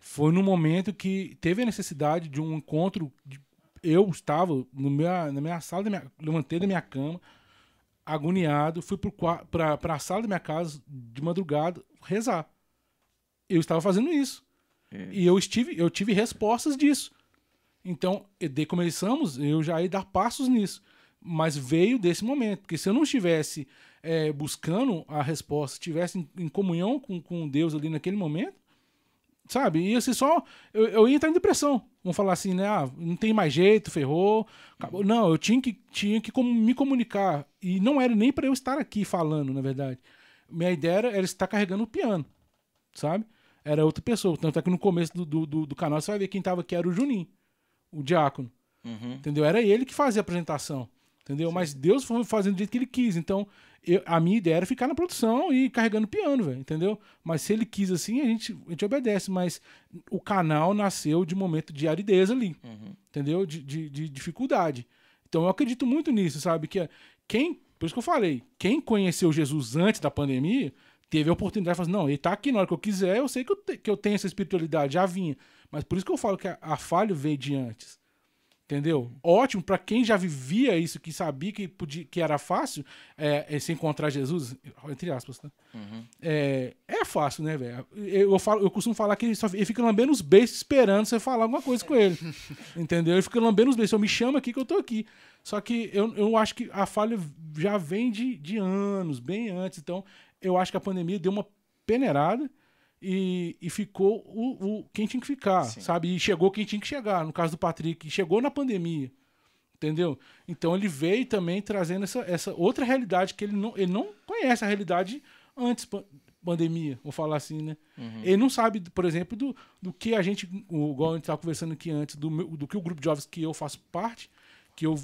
Foi no momento que teve a necessidade de um encontro. de- eu estava no minha, na minha sala, da minha, levantei da minha cama, agoniado, fui para a sala da minha casa de madrugada rezar. Eu estava fazendo isso. É. E eu, estive, eu tive respostas disso. Então, e daí começamos, eu já ia dar passos nisso. Mas veio desse momento. Porque se eu não estivesse é, buscando a resposta, estivesse em, em comunhão com, com Deus ali naquele momento, sabe? Ia ser só. Eu, eu ia entrar em depressão. Vamos falar assim, né? Ah, não tem mais jeito, ferrou. acabou. Não, eu tinha que, tinha que me comunicar. E não era nem para eu estar aqui falando, na verdade. Minha ideia era, era estar carregando o piano, sabe? Era outra pessoa. Tanto é que no começo do, do, do- do canal você vai ver quem tava aqui era o Juninho, o diácono. Uhum. Entendeu? Era ele que fazia a apresentação. Entendeu? Mas Deus foi fazendo do jeito que ele quis. Então, eu- a minha ideia era ficar na produção e carregando piano, velho. Entendeu? Mas se ele quis assim, a gente, a gente obedece. Mas o canal nasceu de momento de aridez ali. Uhum. Entendeu? De, de, de dificuldade. Então eu acredito muito nisso, sabe? Que quem. Por isso que eu falei, quem conheceu Jesus antes da pandemia teve a oportunidade de falar assim, não, ele tá aqui na hora que eu quiser, eu sei que eu, te- que eu tenho essa espiritualidade, já vinha. Mas por isso que eu falo que a, a falha veio de antes. Entendeu? Ótimo para quem já vivia isso, que sabia que, podia, que era fácil é, é, se encontrar Jesus, entre aspas, tá? Uhum. É, é fácil, né, velho? Eu, eu, falo- eu costumo falar que ele, só, ele fica lambendo os beijos esperando você falar alguma coisa com ele. entendeu? Ele fica lambendo os beijos. Eu me chamo aqui que eu tô aqui. Só que eu, eu acho que a falha já vem de, de anos, bem antes. Então, eu acho que a pandemia deu uma peneirada e, e ficou o, o, quem tinha que ficar, Sim. sabe? E chegou quem tinha que chegar. No caso do Patrick, chegou na pandemia. Entendeu? Então ele veio também trazendo essa, essa outra realidade que ele não, ele não conhece a realidade antes, pa- pandemia, vou falar assim, né? Uhum. Ele não sabe, por exemplo, do, do que a gente, o, igual a gente estava conversando aqui antes, do, meu- do que o grupo de jovens que eu faço parte, que eu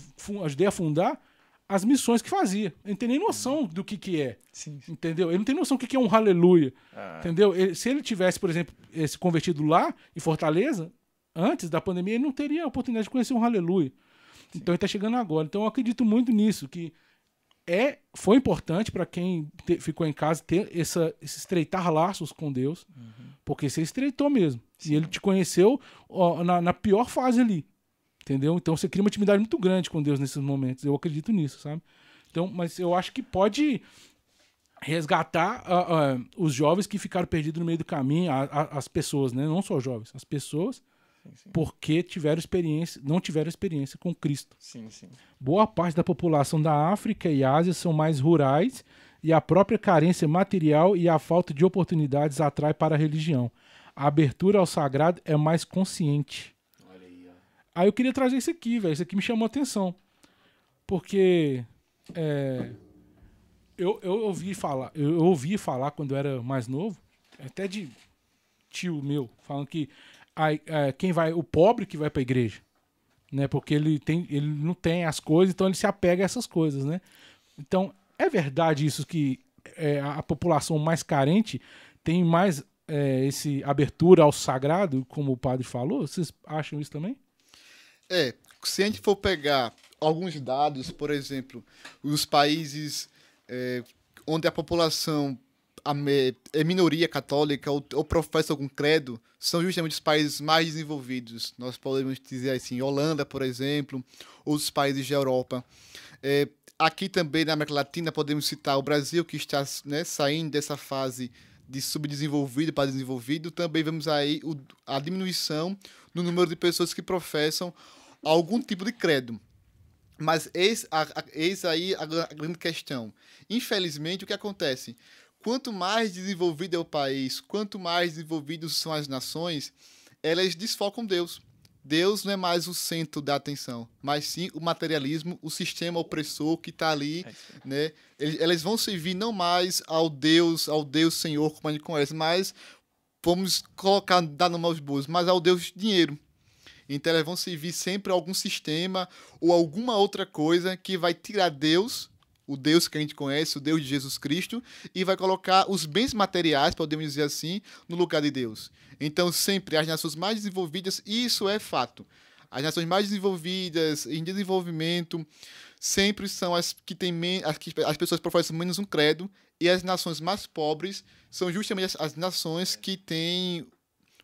ajudei a fundar, as missões que fazia. Ele não tem nem noção do que, que é, Sim. entendeu? Ele não tem noção do que, que é um aleluia, Ah, entendeu? Ele- se ele tivesse, por exemplo, se convertido lá, em Fortaleza, antes da pandemia, ele não teria a oportunidade de conhecer um aleluia. Então ele está chegando agora. Então eu acredito muito nisso, que é foi importante para quem te- ficou em casa ter essa, esse estreitar laços com Deus, porque você estreitou mesmo. E ele te conheceu ó, na, na pior fase ali. Entendeu? Então você cria uma intimidade muito grande com Deus nesses momentos. Eu acredito nisso, sabe? Então, mas eu acho que pode resgatar ah, ah, os jovens que ficaram perdidos no meio do caminho, a- a- as pessoas, né? Não só jovens, as pessoas, porque tiveram experiência, não tiveram experiência com Cristo. sim, sim. Boa parte da população da África e Ásia são mais rurais e a própria carência material e a falta de oportunidades atrai para a religião. A abertura ao sagrado é mais consciente. Aí, eu queria trazer isso aqui, velho. Isso aqui me chamou a atenção. Porque é, eu, eu ouvi falar, eu, eu ouvi falar quando eu era mais novo, até de tio meu, falando que aí, é, quem vai, o pobre que vai pra igreja, né? Porque ele tem, ele não tem as coisas, então ele se apega a essas coisas, né? Então é verdade isso que é, a população mais carente tem mais é, esse abertura ao sagrado, como o padre falou. Vocês acham isso também? É, se a gente for pegar alguns dados, por exemplo, os países é, onde a população é minoria católica ou, ou professa algum credo, são justamente os países mais desenvolvidos. Nós podemos dizer assim, Holanda, por exemplo, outros países da Europa. É, aqui também na América Latina podemos citar o Brasil, que está né, saindo dessa fase de subdesenvolvido para desenvolvido. Também vemos aí o- a diminuição no número de pessoas que professam algum tipo de credo. Mas eis, a, a- eis aí a, a grande questão. Infelizmente, o que acontece? Quanto mais desenvolvido é o país, quanto mais desenvolvidos são as nações, elas desfocam Deus. Deus não é mais o centro da atenção, mas sim o materialismo, o sistema opressor que está ali, É né? Eles, elas vão servir não mais ao Deus, ao Deus Senhor, como a gente conhece, mas vamos colocar, dar nome aos bois, mas ao Deus dinheiro. Então elas vão servir sempre a algum sistema ou alguma outra coisa que vai tirar Deus, o Deus que a gente conhece, o Deus de Jesus Cristo, e vai colocar os bens materiais, podemos dizer assim, no lugar de Deus. Então sempre as nações mais desenvolvidas, isso é fato. As nações mais desenvolvidas, em desenvolvimento, sempre são as que têm as, que as pessoas professam menos um credo, e as nações mais pobres são justamente as, as nações que têm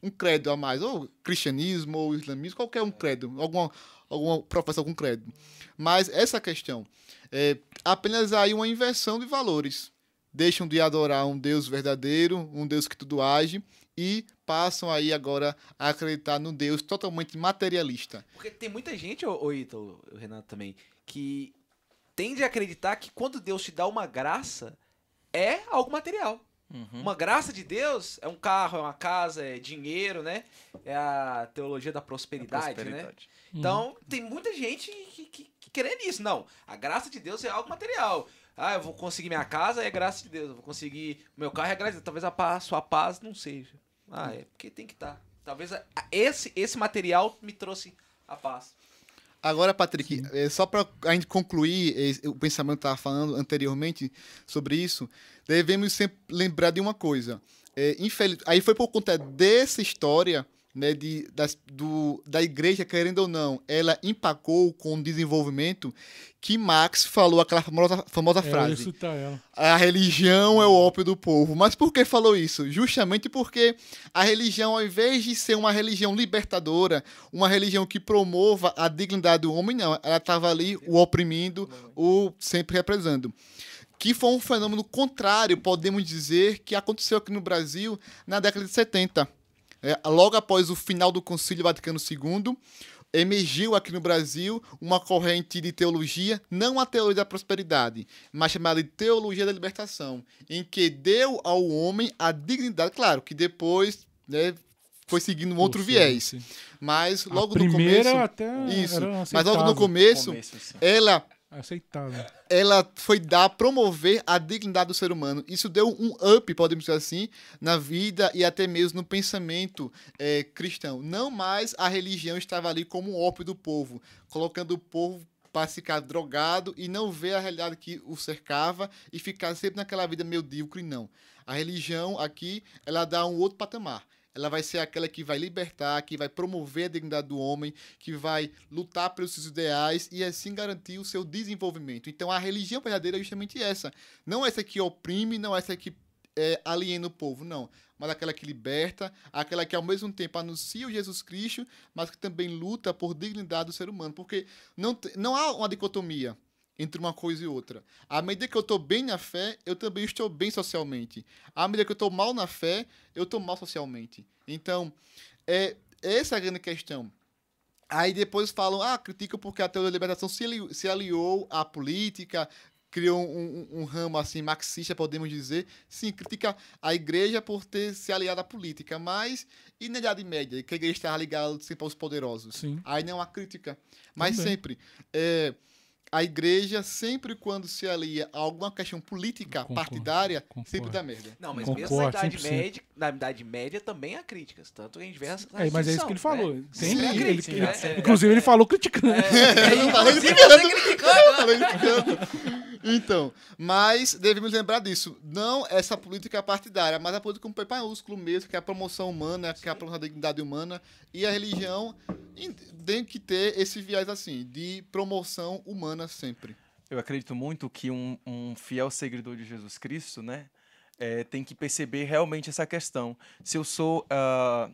um credo a mais, ou cristianismo, ou islamismo, qualquer um credo, alguma, alguma professa algum credo. Mas essa questão é apenas aí uma inversão de valores. Deixam de adorar um Deus verdadeiro, um Deus que tudo age, e passam aí agora a acreditar num Deus totalmente materialista. Porque tem muita gente, ô, ô Ítalo, o Renato também, que tende a acreditar que quando Deus te dá uma graça, é algo material. Uhum. Uma graça de Deus é um carro, é uma casa, é dinheiro, né? É a teologia da prosperidade, né? Prosperidade. Então, tem muita gente que, que, que crê nisso. Não, a graça de Deus é algo material. Ah, eu vou conseguir minha casa, é graça de Deus. Eu vou conseguir meu carro, é graça de Deus. Talvez a paz, sua paz não seja. Ah, é porque tem que estar. Talvez a- a- esse, esse material me trouxe a paz. Agora, Patrick, é, só para a gente concluir o pensamento que eu estava falando anteriormente sobre isso, devemos sempre lembrar de uma coisa. É, infeliz... Aí foi por conta dessa história né, de, das, do, da igreja, querendo ou não, ela empacou com o desenvolvimento que Marx falou aquela famosa, famosa É, frase. ela. A religião é o ópio do povo. Mas por que falou isso? Justamente porque a religião, ao invés de ser uma religião libertadora, uma religião que promova a dignidade do homem, não. Ela estava ali o oprimindo, o sempre represando. Que foi um fenômeno contrário, podemos dizer, que aconteceu aqui no Brasil na década de 70. É, logo após o final do Concílio Vaticano II, emergiu aqui no Brasil uma corrente de teologia, não a teologia da prosperidade, mas chamada de teologia da libertação, em que deu ao homem a dignidade, claro, que depois né, foi seguindo um outro sim, viés, sim. mas A logo no começo, até isso, mas logo no começo, Começo, sim. ela Aceitável. ela foi dar, promover a dignidade do ser humano. Isso deu um up, podemos dizer assim, na vida e até mesmo no pensamento eh, cristão. Não mais a religião estava ali como um ópio do povo, colocando o povo para ficar drogado e não ver a realidade que o cercava e ficar sempre naquela vida medíocre, não. A religião aqui, ela dá um outro patamar. Ela vai ser aquela que vai libertar, que vai promover a dignidade do homem, que vai lutar pelos seus ideais e assim garantir o seu desenvolvimento. Então a religião verdadeira é justamente essa. Não essa que oprime, não essa que é, aliena o povo, não. Mas aquela que liberta, aquela que ao mesmo tempo anuncia o Jesus Cristo, mas que também luta por dignidade do ser humano. Porque não, não há uma dicotomia entre uma coisa e outra. À medida que eu estou bem na fé, eu também estou bem socialmente. À medida que eu estou mal na fé, eu estou mal socialmente. Então, é essa é a grande questão. Aí depois falam, ah, criticam porque a teoria da libertação se, ali- se aliou à política, criou um, um- um ramo assim marxista, podemos dizer. Sim, critica a igreja por ter se aliado à política, mas e na Idade Média, que a igreja estava ligada sempre aos poderosos? Sim. Aí não há crítica. Mas Também. sempre, é, a igreja, sempre quando se alia a alguma questão política Concordo, partidária, concordo. sempre dá merda. Não, mas Concordo, mesmo na Idade 100%. Média, na Idade Média também há críticas. Tanto que a gente vê essa. É, mas é isso que ele falou. Né? Tem, ele- crítica, ele- né? É. Inclusive, ele falou criticando. Eu não falei Inclusive, criticando. né? Falei criticando. Então, mas devemos lembrar disso. Não essa política partidária, mas a política com P maiúsculo mesmo, que é a promoção humana, que é a promoção da dignidade humana. E a religião em- tem que ter esse viés assim, de promoção humana sempre. Eu acredito muito que um, um fiel seguidor de Jesus Cristo, né, eh, tem que perceber realmente essa questão. Se eu sou ah,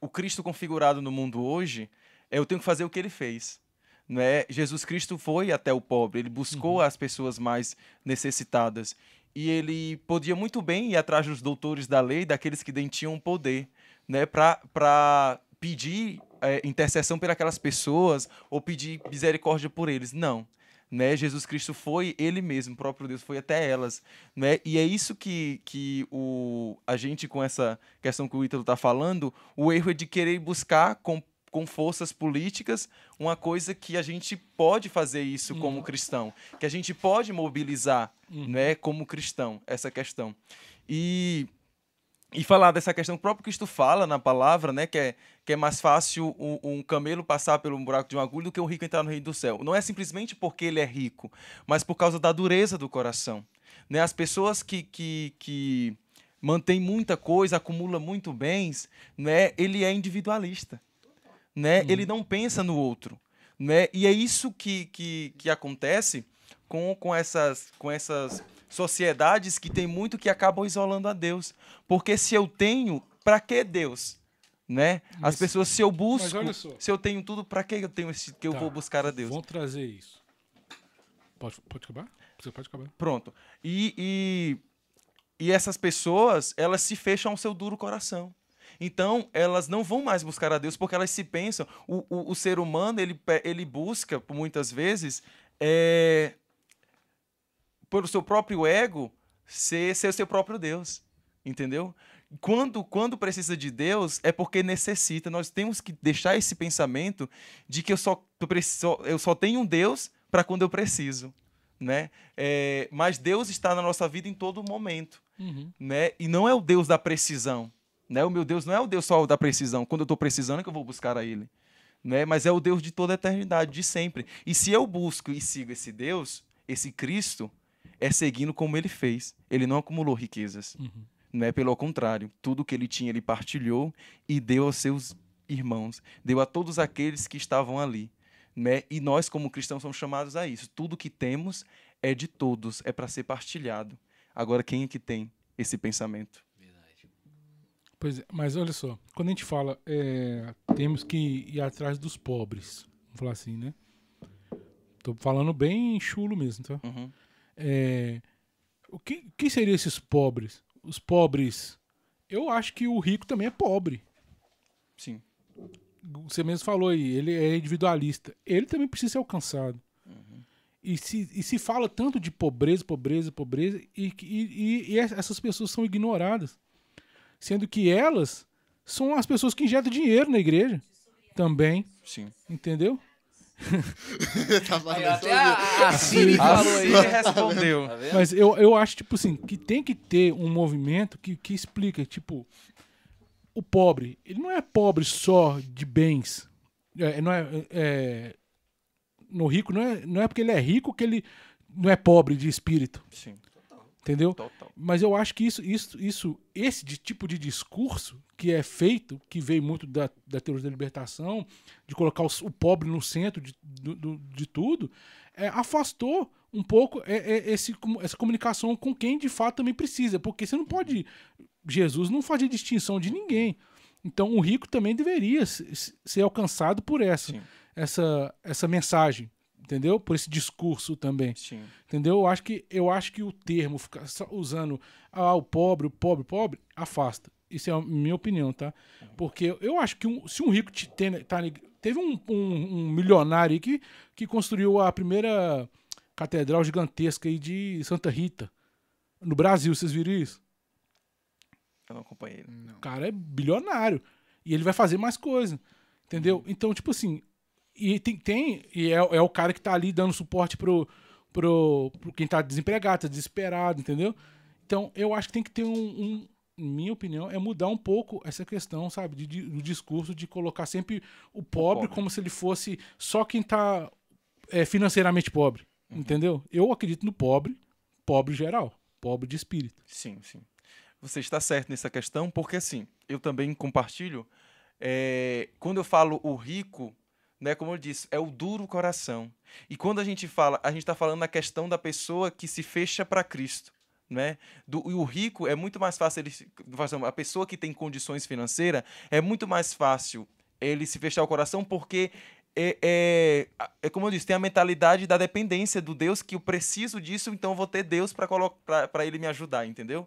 o Cristo configurado no mundo hoje, eu tenho que fazer o que ele fez. Não é? Jesus Cristo foi até o pobre, ele buscou as pessoas mais necessitadas. E ele podia muito bem ir atrás dos doutores da lei, daqueles que tinham poder, né, para pedir eh, intercessão pelas pessoas ou pedir misericórdia por eles. Não né? Jesus Cristo foi ele mesmo, o próprio Deus foi até elas, né? E é isso que, que o, a gente com essa questão que o Ítalo está falando, o erro é de querer buscar com, com forças políticas uma coisa que a gente pode fazer isso como cristão, que a gente pode mobilizar, né? Como cristão, essa questão. E e falar dessa questão que o próprio Cristo fala na palavra, né, que é, que é mais fácil um, um camelo passar pelo buraco de uma agulha do que um rico entrar no reino do céu. Não é simplesmente porque ele é rico, mas por causa da dureza do coração. Né? As pessoas que, que, que mantêm muita coisa, acumulam muito bens, né, ele é individualista. Né? Ele não pensa no outro. Né? E é isso que, que, que acontece com, com, essas, com essas sociedades que tem muito que acabam isolando a Deus. Porque se eu tenho, para que Deus? Né? As pessoas, se eu busco, se eu tenho tudo, para que eu tenho esse, que eu Tá. vou buscar a Deus? Vamos trazer isso. Pode, pode acabar? Você pode acabar. Pronto. E, e, e essas pessoas, elas se fecham ao seu duro coração. Então, elas não vão mais buscar a Deus porque elas se pensam. O, o, o ser humano, ele, ele busca, muitas vezes, é, pelo seu próprio ego, ser, ser seu próprio Deus. Entendeu? Quando, quando precisa de Deus, é porque necessita. Nós temos que deixar esse pensamento de que eu só, eu só tenho um Deus para quando eu preciso. Né? É, mas Deus está na nossa vida em todo momento Uhum. né? E não é o Deus da precisão, né? O meu Deus não é o Deus só da precisão. Quando eu estou precisando é que eu vou buscar a Ele, né? Mas é o Deus de toda a eternidade, de sempre. E se eu busco e sigo esse Deus, esse Cristo, é seguindo como Ele fez. Ele não acumulou riquezas, Uhum. né? Pelo contrário, tudo que Ele tinha Ele partilhou e deu aos seus irmãos, deu a todos aqueles que estavam ali, né? E nós como cristãos somos chamados a isso. Tudo que temos é de todos, é para ser partilhado. Agora quem é que tem esse pensamento? Verdade. Pois é, mas olha só, quando a gente fala é, temos que ir atrás dos pobres, vamos falar assim, né? Tô falando bem chulo mesmo, tá? Uhum. É, o que, que seriam esses pobres? Os pobres. Eu acho que o rico também é pobre. Sim. Você mesmo falou aí, ele é individualista. Ele também precisa ser alcançado. E, se, e se fala tanto de pobreza, pobreza, pobreza, e, que- e, e- e essas pessoas são ignoradas. Sendo que elas são as pessoas que injetam dinheiro na igreja também. Sim. Entendeu? tá Aí, até a, a Siri falou aí. Siri respondeu. Tá? Mas eu, eu acho, tipo assim, que tem que ter um movimento que, que explica, tipo, o pobre, ele não é pobre só de bens. É, não é, é- no rico, não é, não é porque ele é rico que ele não é pobre de espírito, Sim, entendeu? total. Mas eu acho que isso, isso, isso esse de- tipo de discurso que é feito, que veio muito da, da teoria da libertação, de colocar os- o, pobre no centro de, do- do- de tudo, é, afastou um pouco é, é, esse, essa comunicação com quem de fato também precisa. Porque você não pode. Jesus não fazia distinção de ninguém. Então o rico também deveria se- se- ser alcançado por essa, Sim, essa, essa mensagem. Entendeu? Por esse discurso também. sim. Entendeu? Eu acho que, eu acho que o termo ficar só usando ah, o pobre, o pobre, o pobre, afasta. Isso é a minha opinião, tá? Porque eu acho que um- se um rico te tem, tá, teve um, um- um milionário aí que, que construiu a primeira catedral gigantesca aí de Santa Rita. No Brasil, vocês viram isso? Eu não acompanhei ele. O cara é bilionário. E ele vai fazer mais coisa. Entendeu? Então, tipo assim. E tem. tem e é, é o cara que tá ali dando suporte pro, pro, pro quem tá desempregado, tá desesperado, entendeu? Então, eu acho que tem que ter um. um minha opinião, é mudar um pouco essa questão, sabe? De, de- do discurso de colocar sempre o pobre, pobre. como se ele fosse só quem tá é, financeiramente pobre. Entendeu? Eu acredito no pobre, pobre geral. Pobre de espírito. Sim, sim. Você está certo nessa questão, porque assim, eu também compartilho. é, quando eu falo o rico, né, como eu disse, é o duro coração. E quando a gente fala, a gente está falando na questão da pessoa que se fecha para Cristo. Né? Do, e o rico é muito mais fácil ele a pessoa que tem condições financeiras é muito mais fácil ele se fechar o coração porque é, é, é como eu disse, tem a mentalidade da dependência do Deus que eu preciso disso, então eu vou ter Deus para ele me ajudar, entendeu?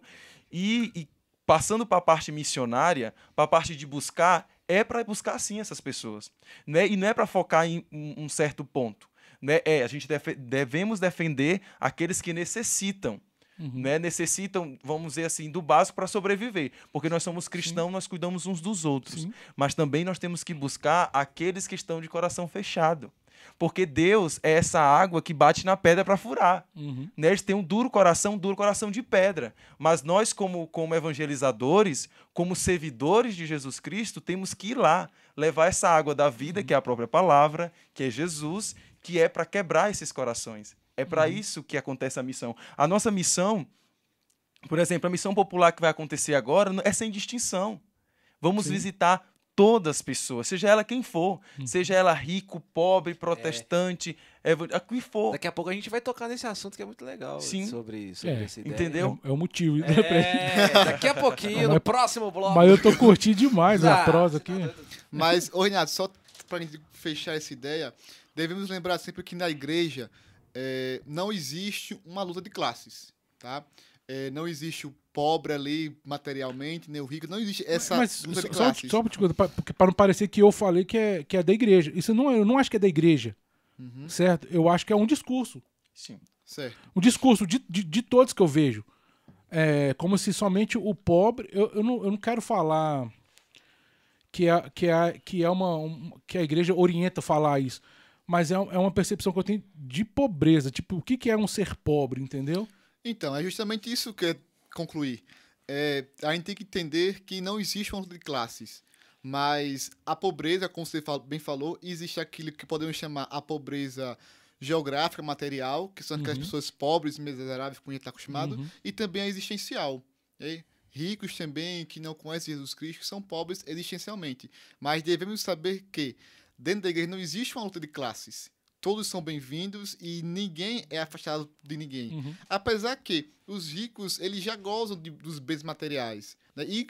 E, e passando para a parte missionária, para a parte de buscar, é para buscar sim essas pessoas, né? E não é para focar em um, certo ponto, né? É, a gente deve- devemos defender aqueles que necessitam, né? Necessitam, vamos dizer assim, do básico para sobreviver, porque nós somos cristãos, nós cuidamos uns dos outros, Sim. mas também nós temos que buscar aqueles que estão de coração fechado. Porque Deus é essa água que bate na pedra para furar Uhum. né? Eles têm um duro coração, um duro coração de pedra. Mas nós, como, como evangelizadores, como servidores de Jesus Cristo, temos que ir lá, levar essa água da vida, que é a própria palavra, que é Jesus, que é para quebrar esses corações. É para isso que acontece a missão. A nossa missão, por exemplo, a missão popular que vai acontecer agora é sem distinção. Vamos Sim. visitar todas as pessoas, seja ela quem for, seja ela rico, pobre, protestante, evang- a que for. Daqui a pouco a gente vai tocar nesse assunto que é muito legal. Sim. Sobre, sobre É, essa ideia. entendeu? É, é o motivo. né, pra- É, daqui a pouquinho, no Mas- próximo bloco. Mas eu tô curtindo demais a Ah, prosa aqui. tá doido. Mas, ô Renato, só pra gente fechar essa ideia, devemos lembrar sempre que na igreja é, não existe uma luta de classes, tá? É, não existe o pobre ali materialmente, nem o rico, não existe essa Mas de só, classes. só para não parecer que eu falei que é, que é da igreja. Isso não é, eu não acho que é da igreja. Uhum. Certo? Eu acho que é um discurso. Sim. Certo. Um discurso de, de, de todos que eu vejo. É como se somente o pobre. Eu, eu, não, eu não quero falar que é, que é, que é uma. um- que a igreja orienta a falar isso. Mas é, é uma percepção que eu tenho de pobreza. Tipo, o que, que é um ser pobre, entendeu? Então, é justamente isso que concluir. É, a gente tem que entender que não existe uma luta de classes. Mas a pobreza, como você bem falou, existe aquilo que podemos chamar a pobreza geográfica, material, que são aquelas Uhum. pessoas pobres, miseráveis, como a gente está acostumado, Uhum. e também a existencial. Ricos também, que não conhecem Jesus Cristo, são pobres existencialmente. Mas devemos saber que dentro da igreja não existe uma luta de classes. Todos são bem-vindos e ninguém é afastado de ninguém. Uhum. Apesar que os ricos, eles já gozam de- dos bens materiais. né? E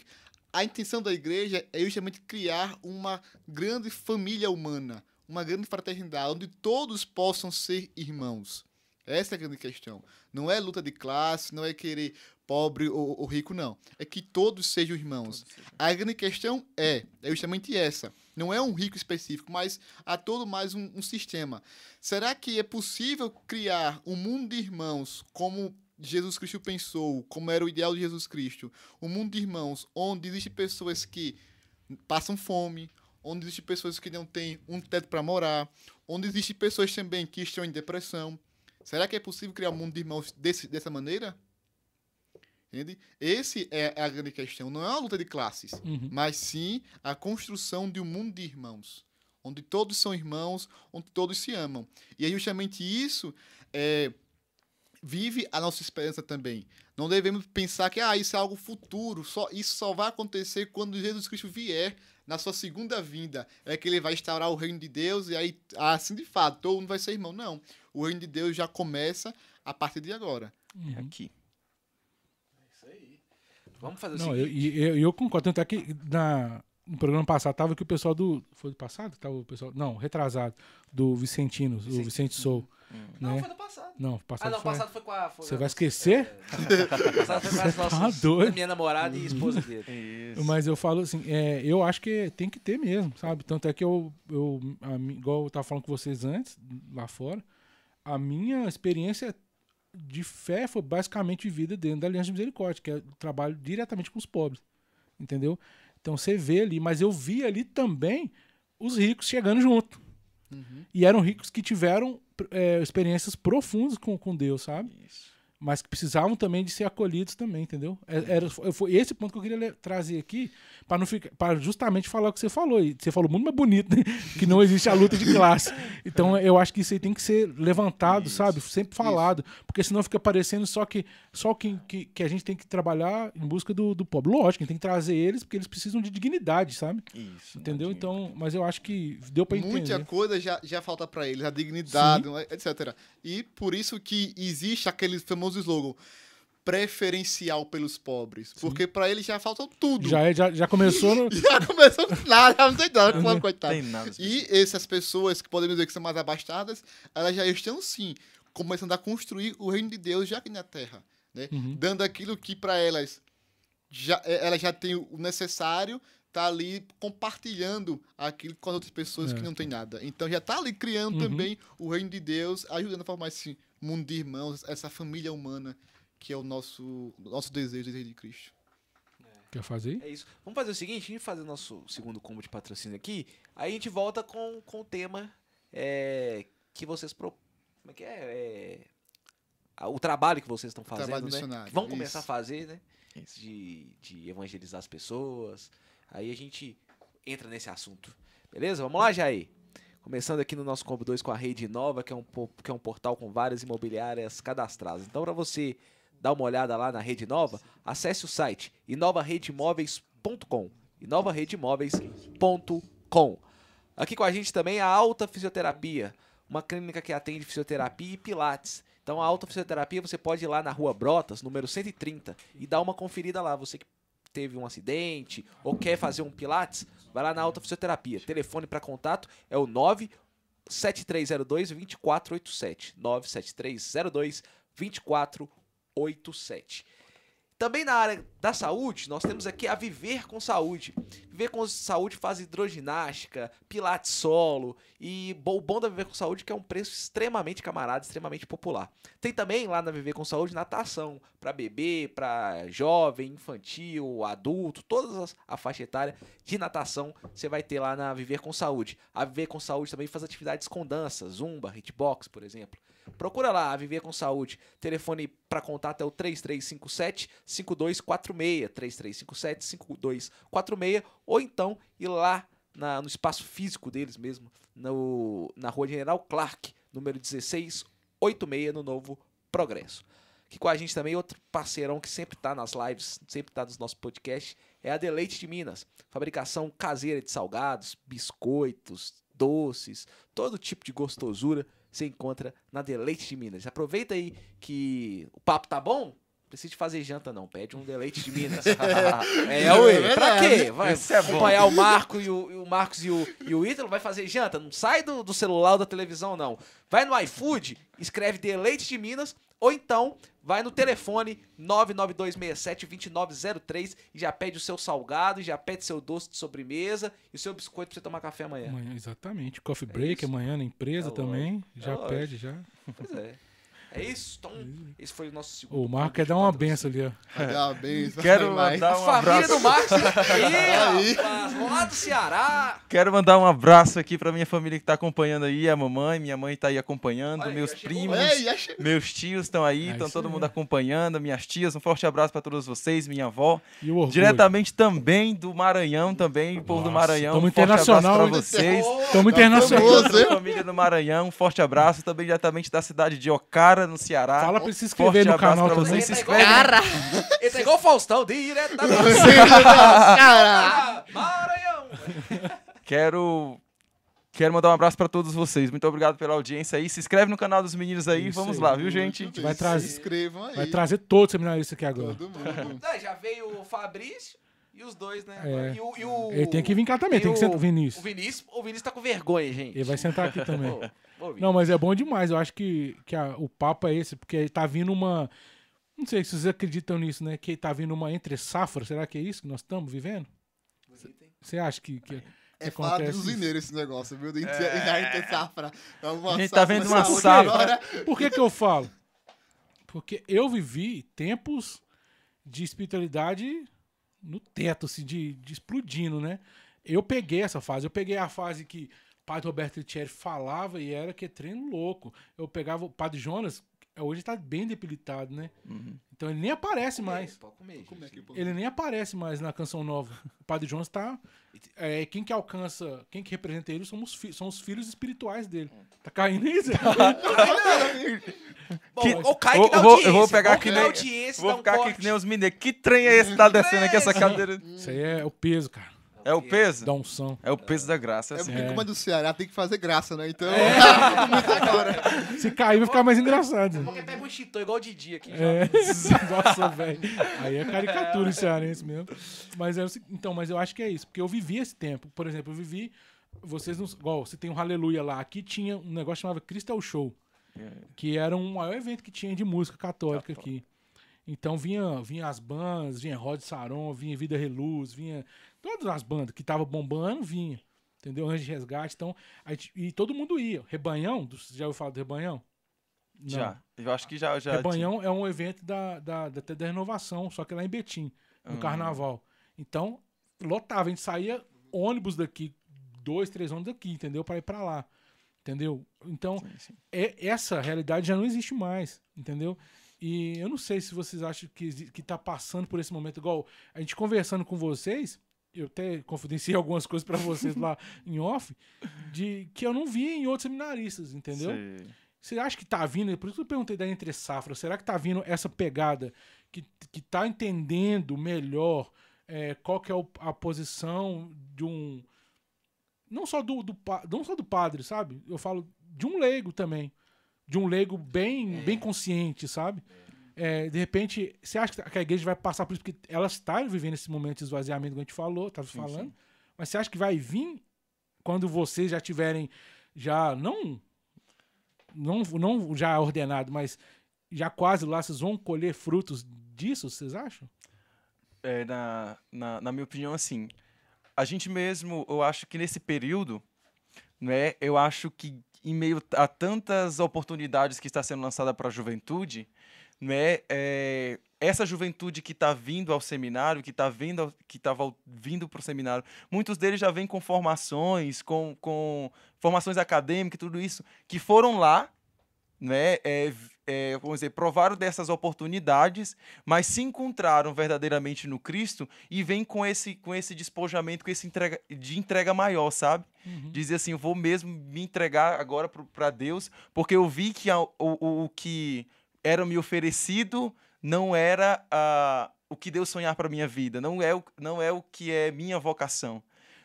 a intenção da igreja é justamente criar uma grande família humana, uma grande fraternidade, onde todos possam ser irmãos. Essa é a grande questão. Não é luta de classe, não é querer pobre ou, ou rico, não. É que todos sejam irmãos. A grande questão é, é justamente essa. Não é um rico específico, mas há todo mais um, um sistema. Será que é possível criar um mundo de irmãos como Jesus Cristo pensou, como era o ideal de Jesus Cristo? Um mundo de irmãos onde existem pessoas que passam fome, onde existem pessoas que não têm um teto para morar, onde existem pessoas também que estão em depressão. Será que é possível criar um mundo de irmãos desse, dessa maneira? Entende? Esse é a grande questão. Não é uma luta de classes, Uhum. mas sim a construção de um mundo de irmãos, onde todos são irmãos, onde todos se amam. E é justamente isso é, vive a nossa esperança também. Não devemos pensar que ah, isso é algo futuro, só isso só vai acontecer quando Jesus Cristo vier na sua segunda vinda. É que ele vai instaurar o reino de Deus e aí, assim de fato, todo mundo vai ser irmão. Não. O reino de Deus já começa a partir de agora. É aqui. Isso aí. Vamos fazer o Não, eu, seguinte. eu, e eu concordo. Tanto é que na, no programa passado tava que o pessoal do. Foi do passado? que Tava o pessoal, não, retrasado. Do Vicentino, o Vicentino. Vicente Sou. Não, né? foi no passado. Não, passado Ah, não, foi. passado foi com a. foi Você vai esquecer? É, passado foi com as Tá nossas. doido. Minha namorada e esposa dele. Isso. Mas eu falo assim, é, eu acho que tem que ter mesmo, sabe? Tanto é que eu, eu a igual eu tava falando com vocês antes, lá fora, a minha experiência de fé foi basicamente vivida dentro da Aliança de Misericórdia, que é o trabalho diretamente com os pobres, entendeu? Então você vê ali, mas eu vi ali também os ricos chegando junto. E eram ricos que tiveram é, experiências profundas com, com Deus, sabe? Isso. Mas que precisavam também de ser acolhidos também, entendeu? É- Era, foi esse ponto que eu queria trazer aqui para não ficar, para justamente falar o que você falou. E você falou muito mais bonito, né? que não existe a luta de classe. Então eu acho que isso aí tem que ser levantado, Isso. sabe? Sempre falado, porque senão fica parecendo só que só que, que, que a gente tem que trabalhar em busca do, do pobre. Lógico, a gente tem que trazer eles porque eles precisam de dignidade, sabe? Isso. Entendeu? Então, mas eu acho que deu para Muita entender. coisa já, já falta para eles, a dignidade, etc. E por isso que existe aquele famoso slogan preferencial pelos pobres, porque para eles já falta tudo. Já, é- já, já começou no. Já começou nada, não tem nada, Uhum. coitado. Tem nada. E essas pessoas que podemos dizer que são mais abastadas, elas já estão sim começando a construir o reino de Deus já aqui na Terra, né? Uhum. Dando aquilo que para elas já eh, elas já têm o necessário, tá ali compartilhando aquilo com as outras pessoas É. que não têm nada. Então já tá ali criando Uhum. também o reino de Deus, ajudando a formar esse mundo de irmãos, essa família humana que é o nosso nosso desejo desde Cristo. Quer fazer? É isso. Vamos fazer o seguinte, a gente fazer o nosso segundo combo de patrocínio aqui, aí a gente volta com, com o tema é, que vocês pro... Como é que é? É, O trabalho que vocês estão fazendo, Trabalho né? missionário, Que vão começar isso. a fazer, né? Isso. De, de evangelizar as pessoas. Aí a gente entra nesse assunto. Beleza? Vamos lá, Jair. Começando aqui no nosso Combo 2 com a Rede Nova, que é um, que é um portal com várias imobiliárias cadastradas. Então, para você dar uma olhada lá na Rede Nova, acesse o site inovaredemóveis.com. inovaredemóveis.com. Aqui com a gente também a Alta Fisioterapia, uma clínica que atende fisioterapia e pilates. Então a Alta Fisioterapia você pode ir lá na Rua Brotas, número 130, e dar uma conferida lá. Você que teve um acidente ou quer fazer um pilates, vai lá na Alta Fisioterapia. Telefone para contato é o 97302 2487. 97302 2487. Também na área da saúde, nós temos aqui a Viver com Saúde. Viver com Saúde faz hidroginástica, pilates solo e o bom da Viver com Saúde é que é um preço extremamente camarada, extremamente popular. Tem também lá na Viver com Saúde natação para bebê, para jovem, infantil, adulto, todas as, a faixa etária de natação você vai ter lá na Viver com Saúde. A Viver com Saúde também faz atividades com dança, zumba, hitbox, por exemplo. Procura lá, Viver com Saúde. Telefone para contato é o 3357 5246, 3357 5246, ou então ir lá na- no espaço físico deles mesmo, no, na Rua General Clark, número 1686, no Novo Progresso. Aqui com a gente também outro parceirão que sempre tá nas lives, sempre tá nos nossos podcasts, é a Deleite de Minas. Fabricação caseira de salgados, biscoitos, doces, todo tipo de gostosura você encontra na Deleite de Minas. Aproveita aí que o papo tá bom. Não precisa de fazer janta, não. Pede um deleite de Minas. é, ué. pra quê? Vai Esse é bom. acompanhar o Marco e o, e o Marcos e o, e o Ítalo, vai fazer janta. Não sai do, do celular ou da televisão, não. Vai no iFood, escreve deleite de Minas, ou então vai no telefone 99267-2903 e já pede o seu salgado, e já pede seu doce de sobremesa e o seu biscoito pra você tomar café amanhã. Amanhã, exatamente. Coffee break amanhã na empresa É também. lógico, é já lógico. pede, já. Pois é. É isso? Então, esse foi o nosso segundo. O Marco quer dar uma benção ali, ó. Dar uma benção, Quero mandar A um família abraço. do Marcos. Aí, Aí. rapaz, lá do Ceará. Quero mandar um abraço aqui pra minha família que tá acompanhando aí, a mamãe, minha mãe tá aí acompanhando, Olha meus primos, chegou. meus tios estão aí, É estão todo mundo acompanhando, minhas tias, um forte abraço pra todos vocês, minha avó, E o diretamente também do Maranhão também, povo do Maranhão, tamo um forte abraço internacional, pra hein? vocês. Estamos Tá internacional. famoso. Toda a família do Maranhão, um forte abraço também diretamente da cidade de Ocara, no Ceará. Fala pra ele se Forte inscrever no canal pra também. vocês, se Ele tá inscreve. igual- Ele tá igual o Faustão, diretamente. Cara, Maranhão. Quero quero mandar um abraço pra todos vocês. Muito obrigado pela audiência aí. Se inscreve no canal dos meninos aí. Isso Vamos aí. lá, viu, gente? vai trazer- Se inscrevam aí. Vai trazer todos os seminaristas aqui agora. Todo mundo. Não, já veio o Fabrício e os dois, né? É. E o, e o- Ele tem que vir cá também, e tem que o- sentar. O Vinícius. Vinícius, o Vinícius tá com vergonha, gente. Ele vai sentar aqui também. Ô, ô, Vinícius. Não, mas é bom demais. Eu acho que, que a- o papo é esse, porque tá vindo uma. Não sei se vocês acreditam nisso, né? Que tá vindo uma entre safra. Será que é isso que nós estamos vivendo? Você acha que. que É que falar isso? mineiros esse negócio, viu? De é... safra. É uma A gente tá vendo uma safra safra. agora. Por que, que eu falo? Porque eu vivi tempos de espiritualidade no teto, assim, de, de explodindo, né? Eu peguei essa fase. Eu peguei a fase que padre Roberto Letieri falava e era que é treino louco. Eu pegava o padre Jonas, hoje tá bem debilitado, né? Então ele nem aparece mais. Pode comer, gente. Como é que Ele nem aparece mais na canção nova. O Padre Jonas tá. É, quem que alcança, quem que representa ele são os, fi- são os filhos espirituais dele. Tá caindo isso? Bom, Que- o Kaique eu, da eu vou, audiência. eu vou pegar que dar nem, vou um ficar aqui que nem os mineiros. Que trem é esse que tá descendo aqui essa cadeira? Isso aí é o peso, cara. É o peso? Da unção. É o peso da graça, É assim. porque É. como é do Ceará, tem que fazer graça, né? Então, Se cair, vai ficar mais engraçado. Porque pega um chitão igual o Didi aqui. já. É. Nossa, velho. Aí é caricatura em cearense mesmo. Mas é, então, mas eu acho que é isso, porque eu vivi esse tempo. Por exemplo, eu vivi. Vocês não. Igual, você tem um Aleluia lá. Aqui tinha um negócio chamado Crystal Show. Que era um maior evento que tinha de música católica aqui. Então vinha, vinha as bandas, vinha Rod Saron, vinha Vida Reluz, vinha. Todas as bandas que estavam bombando, vinha. Entendeu? Anjo de Resgate. Então, gente- e todo mundo ia. Rebanhão, do- já ouviu falar do Rebanhão? Não. Já. Eu acho que já. já Rebanhão é um evento da, da, da, da renovação, só que lá em Betim, no Hum. carnaval. Então, lotava, a gente saía ônibus daqui, dois, três ônibus daqui, entendeu? Pra ir pra lá. Entendeu? Então, Sim, sim. é, essa realidade já não existe mais, entendeu? E eu não sei se vocês acham que, que tá passando por esse momento, igual a gente conversando com vocês, eu até confidenciei algumas coisas pra vocês lá em off, de que eu não vi em outros seminaristas, entendeu? Sei. Você acha que tá vindo, por isso que eu perguntei da entre safra, será que tá vindo essa pegada que, que tá entendendo melhor é, qual que é a posição de um não só do, do não só do padre, sabe? Eu falo de um leigo também, de um leigo bem bem consciente, sabe? É, de repente, você acha que a igreja vai passar por isso porque ela está vivendo esse momento de esvaziamento que a gente falou, tava Sim, falando, sim. mas você acha que vai vir quando vocês já tiverem já não não, não já ordenado, mas já quase lá, vocês vão colher frutos disso, vocês acham? É, na, na, na minha opinião, assim, a gente mesmo, eu acho que nesse período, né, eu acho que em meio a tantas oportunidades que está sendo lançada para a juventude, né, é, essa juventude que está vindo ao seminário, que está vindo, que estava vindo para o seminário, muitos deles já vêm com formações, com, com formações acadêmicas e tudo isso, que foram lá, né, é, é, vamos dizer, provaram dessas oportunidades, mas se encontraram verdadeiramente no Cristo e vêm com esse, com esse despojamento, com esse entrega, de entrega maior, sabe? Dizer assim, eu vou mesmo me entregar agora para Deus, porque eu vi que a- o, o, o que era me oferecido não era ah, o que Deus sonhar para minha vida, não é o, não é o que é minha vocação.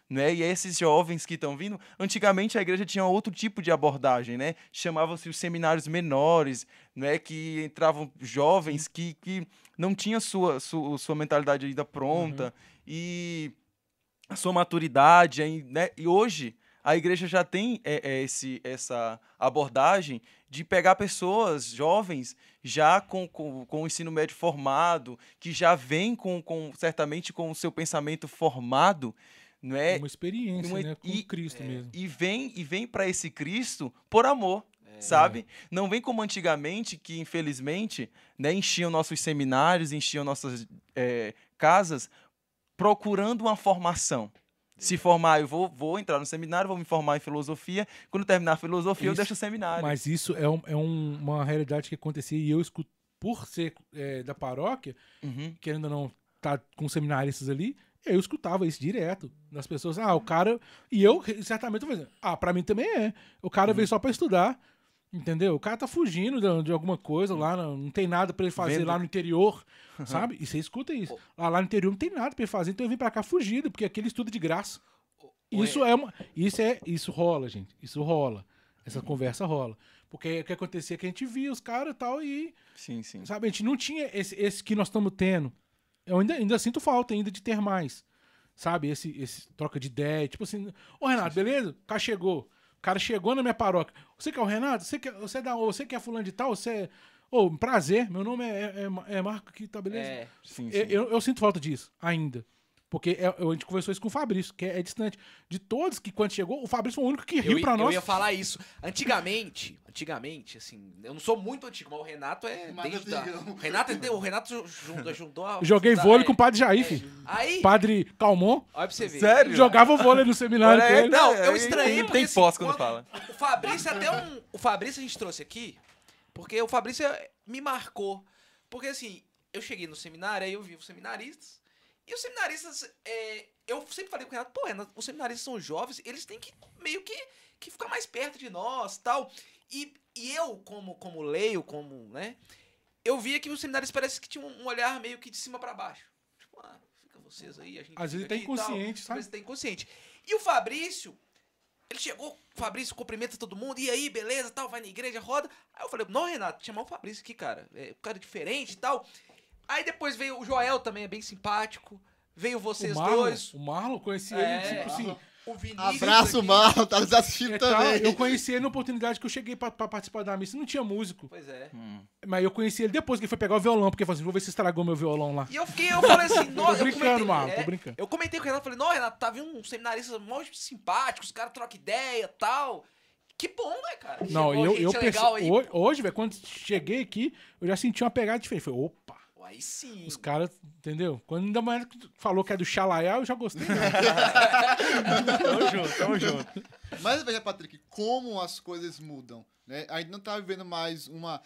Né? E esses jovens que estão vindo, antigamente a igreja tinha outro tipo de abordagem, né? Chamavam-se os seminários menores, né? Que entravam jovens que, que não tinham sua, sua, sua mentalidade ainda pronta e a sua maturidade, né? E hoje a igreja já tem é, é, esse, essa abordagem de pegar pessoas jovens já com, com, com o ensino médio formado, que já vem com, com certamente com o seu pensamento formado, não é? uma experiência, uma- né? Com e- Cristo mesmo. e vem e vem para esse Cristo por amor. sabe? Não vem como antigamente, que infelizmente né, enchiam nossos seminários, enchiam nossas é, casas procurando uma formação. Se formar, eu vou, vou entrar no seminário, vou me formar em filosofia. Quando terminar a filosofia, eu Isso, deixo o seminário. Mas isso é, um- é um- uma realidade que acontecia e eu escuto, por ser é, da paróquia, Uhum. que ainda não tá com seminaristas ali, eu escutava isso direto das pessoas. Ah, o cara. E eu certamente tô fazendo. Ah, pra mim também é. O cara Uhum. veio só pra estudar. Entendeu? O cara tá fugindo de, de alguma coisa lá, não, tem nada pra ele fazer Vendo. lá no interior, sabe? E você escuta isso. Lá, lá no interior não tem nada pra ele fazer, então eu vim pra cá fugido, porque aqui ele estuda de graça. Isso é uma. Isso é. Isso rola, gente. Isso rola. Essa Uhum. conversa rola. Porque o que acontecia é que a gente via os caras e tal, e Sim, sim. Sabe, a gente não tinha esse, esse que nós estamos tendo. Eu ainda, ainda sinto falta ainda de ter mais. Sabe, esse, esse troca de ideia. Tipo assim, ô Renato, beleza? O cara chegou. O cara chegou na minha paróquia. Você que é o Renato? Você que é, você da, você é fulano de tal? Você é... Ô, prazer, meu nome é, é, é Marco aqui, tá beleza? É. sim, sim. Eu, eu, eu sinto falta disso, ainda. Porque é- eu- a gente conversou isso com o Fabrício, que é, é distante. De todos que quando chegou, o Fabrício foi o único que Eu, riu i- pra eu nós. ia falar isso. Antigamente, antigamente, assim, eu não sou muito antigo, mas o Renato é Mais desde da-. O Renato é o Renato ju- juntou, juntou a- Joguei vôlei é. com o Padre Jair, filho. Aí, Padre Calmon. olha pra você ver. Sério? Jogava vôlei no seminário com ele. Não, É, eu é, estranhei tem porque, assim, pós quando fala. O Fabrício até um. O Fabrício a gente trouxe aqui, porque o Fabrício me marcou. Porque assim, eu cheguei no seminário, aí eu vi os seminaristas. E os seminaristas, é, eu sempre falei com o Renato, pô, Renato, os seminaristas são jovens, eles têm que meio que, que ficar mais perto de nós tal. E, e eu, como, como leio, como, né, eu via que os seminaristas parece que tinham um olhar meio que de cima pra baixo. Tipo, ah, fica vocês aí, a gente Às vezes tá inconsciente, Às sabe? vezes tá inconsciente. E o Fabrício, ele chegou, o Fabrício cumprimenta todo mundo, e aí, beleza, tal, vai na igreja, roda. Aí eu falei, não, Renato, chamar o Fabrício aqui, cara, é um cara diferente e tal. Aí depois veio o Joel também, é bem simpático. Veio vocês o Marlon, dois. O Marlon, conheci É, ele, tipo assim. O Vinícius. Abraço, aqui. Marlon, tá nos assistindo é tal, também. eu conheci ele na oportunidade que eu cheguei pra, pra participar da missa. Não tinha músico. Pois é. Mas eu conheci ele depois que ele foi pegar o violão, porque ele falou assim: vou ver se estragou meu violão lá. E eu fiquei, eu falei assim, Tô nossa, eu brincando, comentei, Marlon, é, tô brincando. Eu comentei com o Renato, falei, não, Renato, tá vindo um seminarista mó simpático, os caras trocam ideia e tal. Que bom, né, cara? Não, Chegou eu, gente eu legal perce- aí. hoje, hoje, velho, quando cheguei aqui, eu já senti uma pegada diferente. Falei, opa, Pô, Aí sim. os caras, entendeu? Quando ainda mais falou que é do Xalaiá, eu já gostei. né? Tamo junto, tamo junto. Mas veja, Patrick, como as coisas mudam. Né? A gente não tá vivendo mais uma,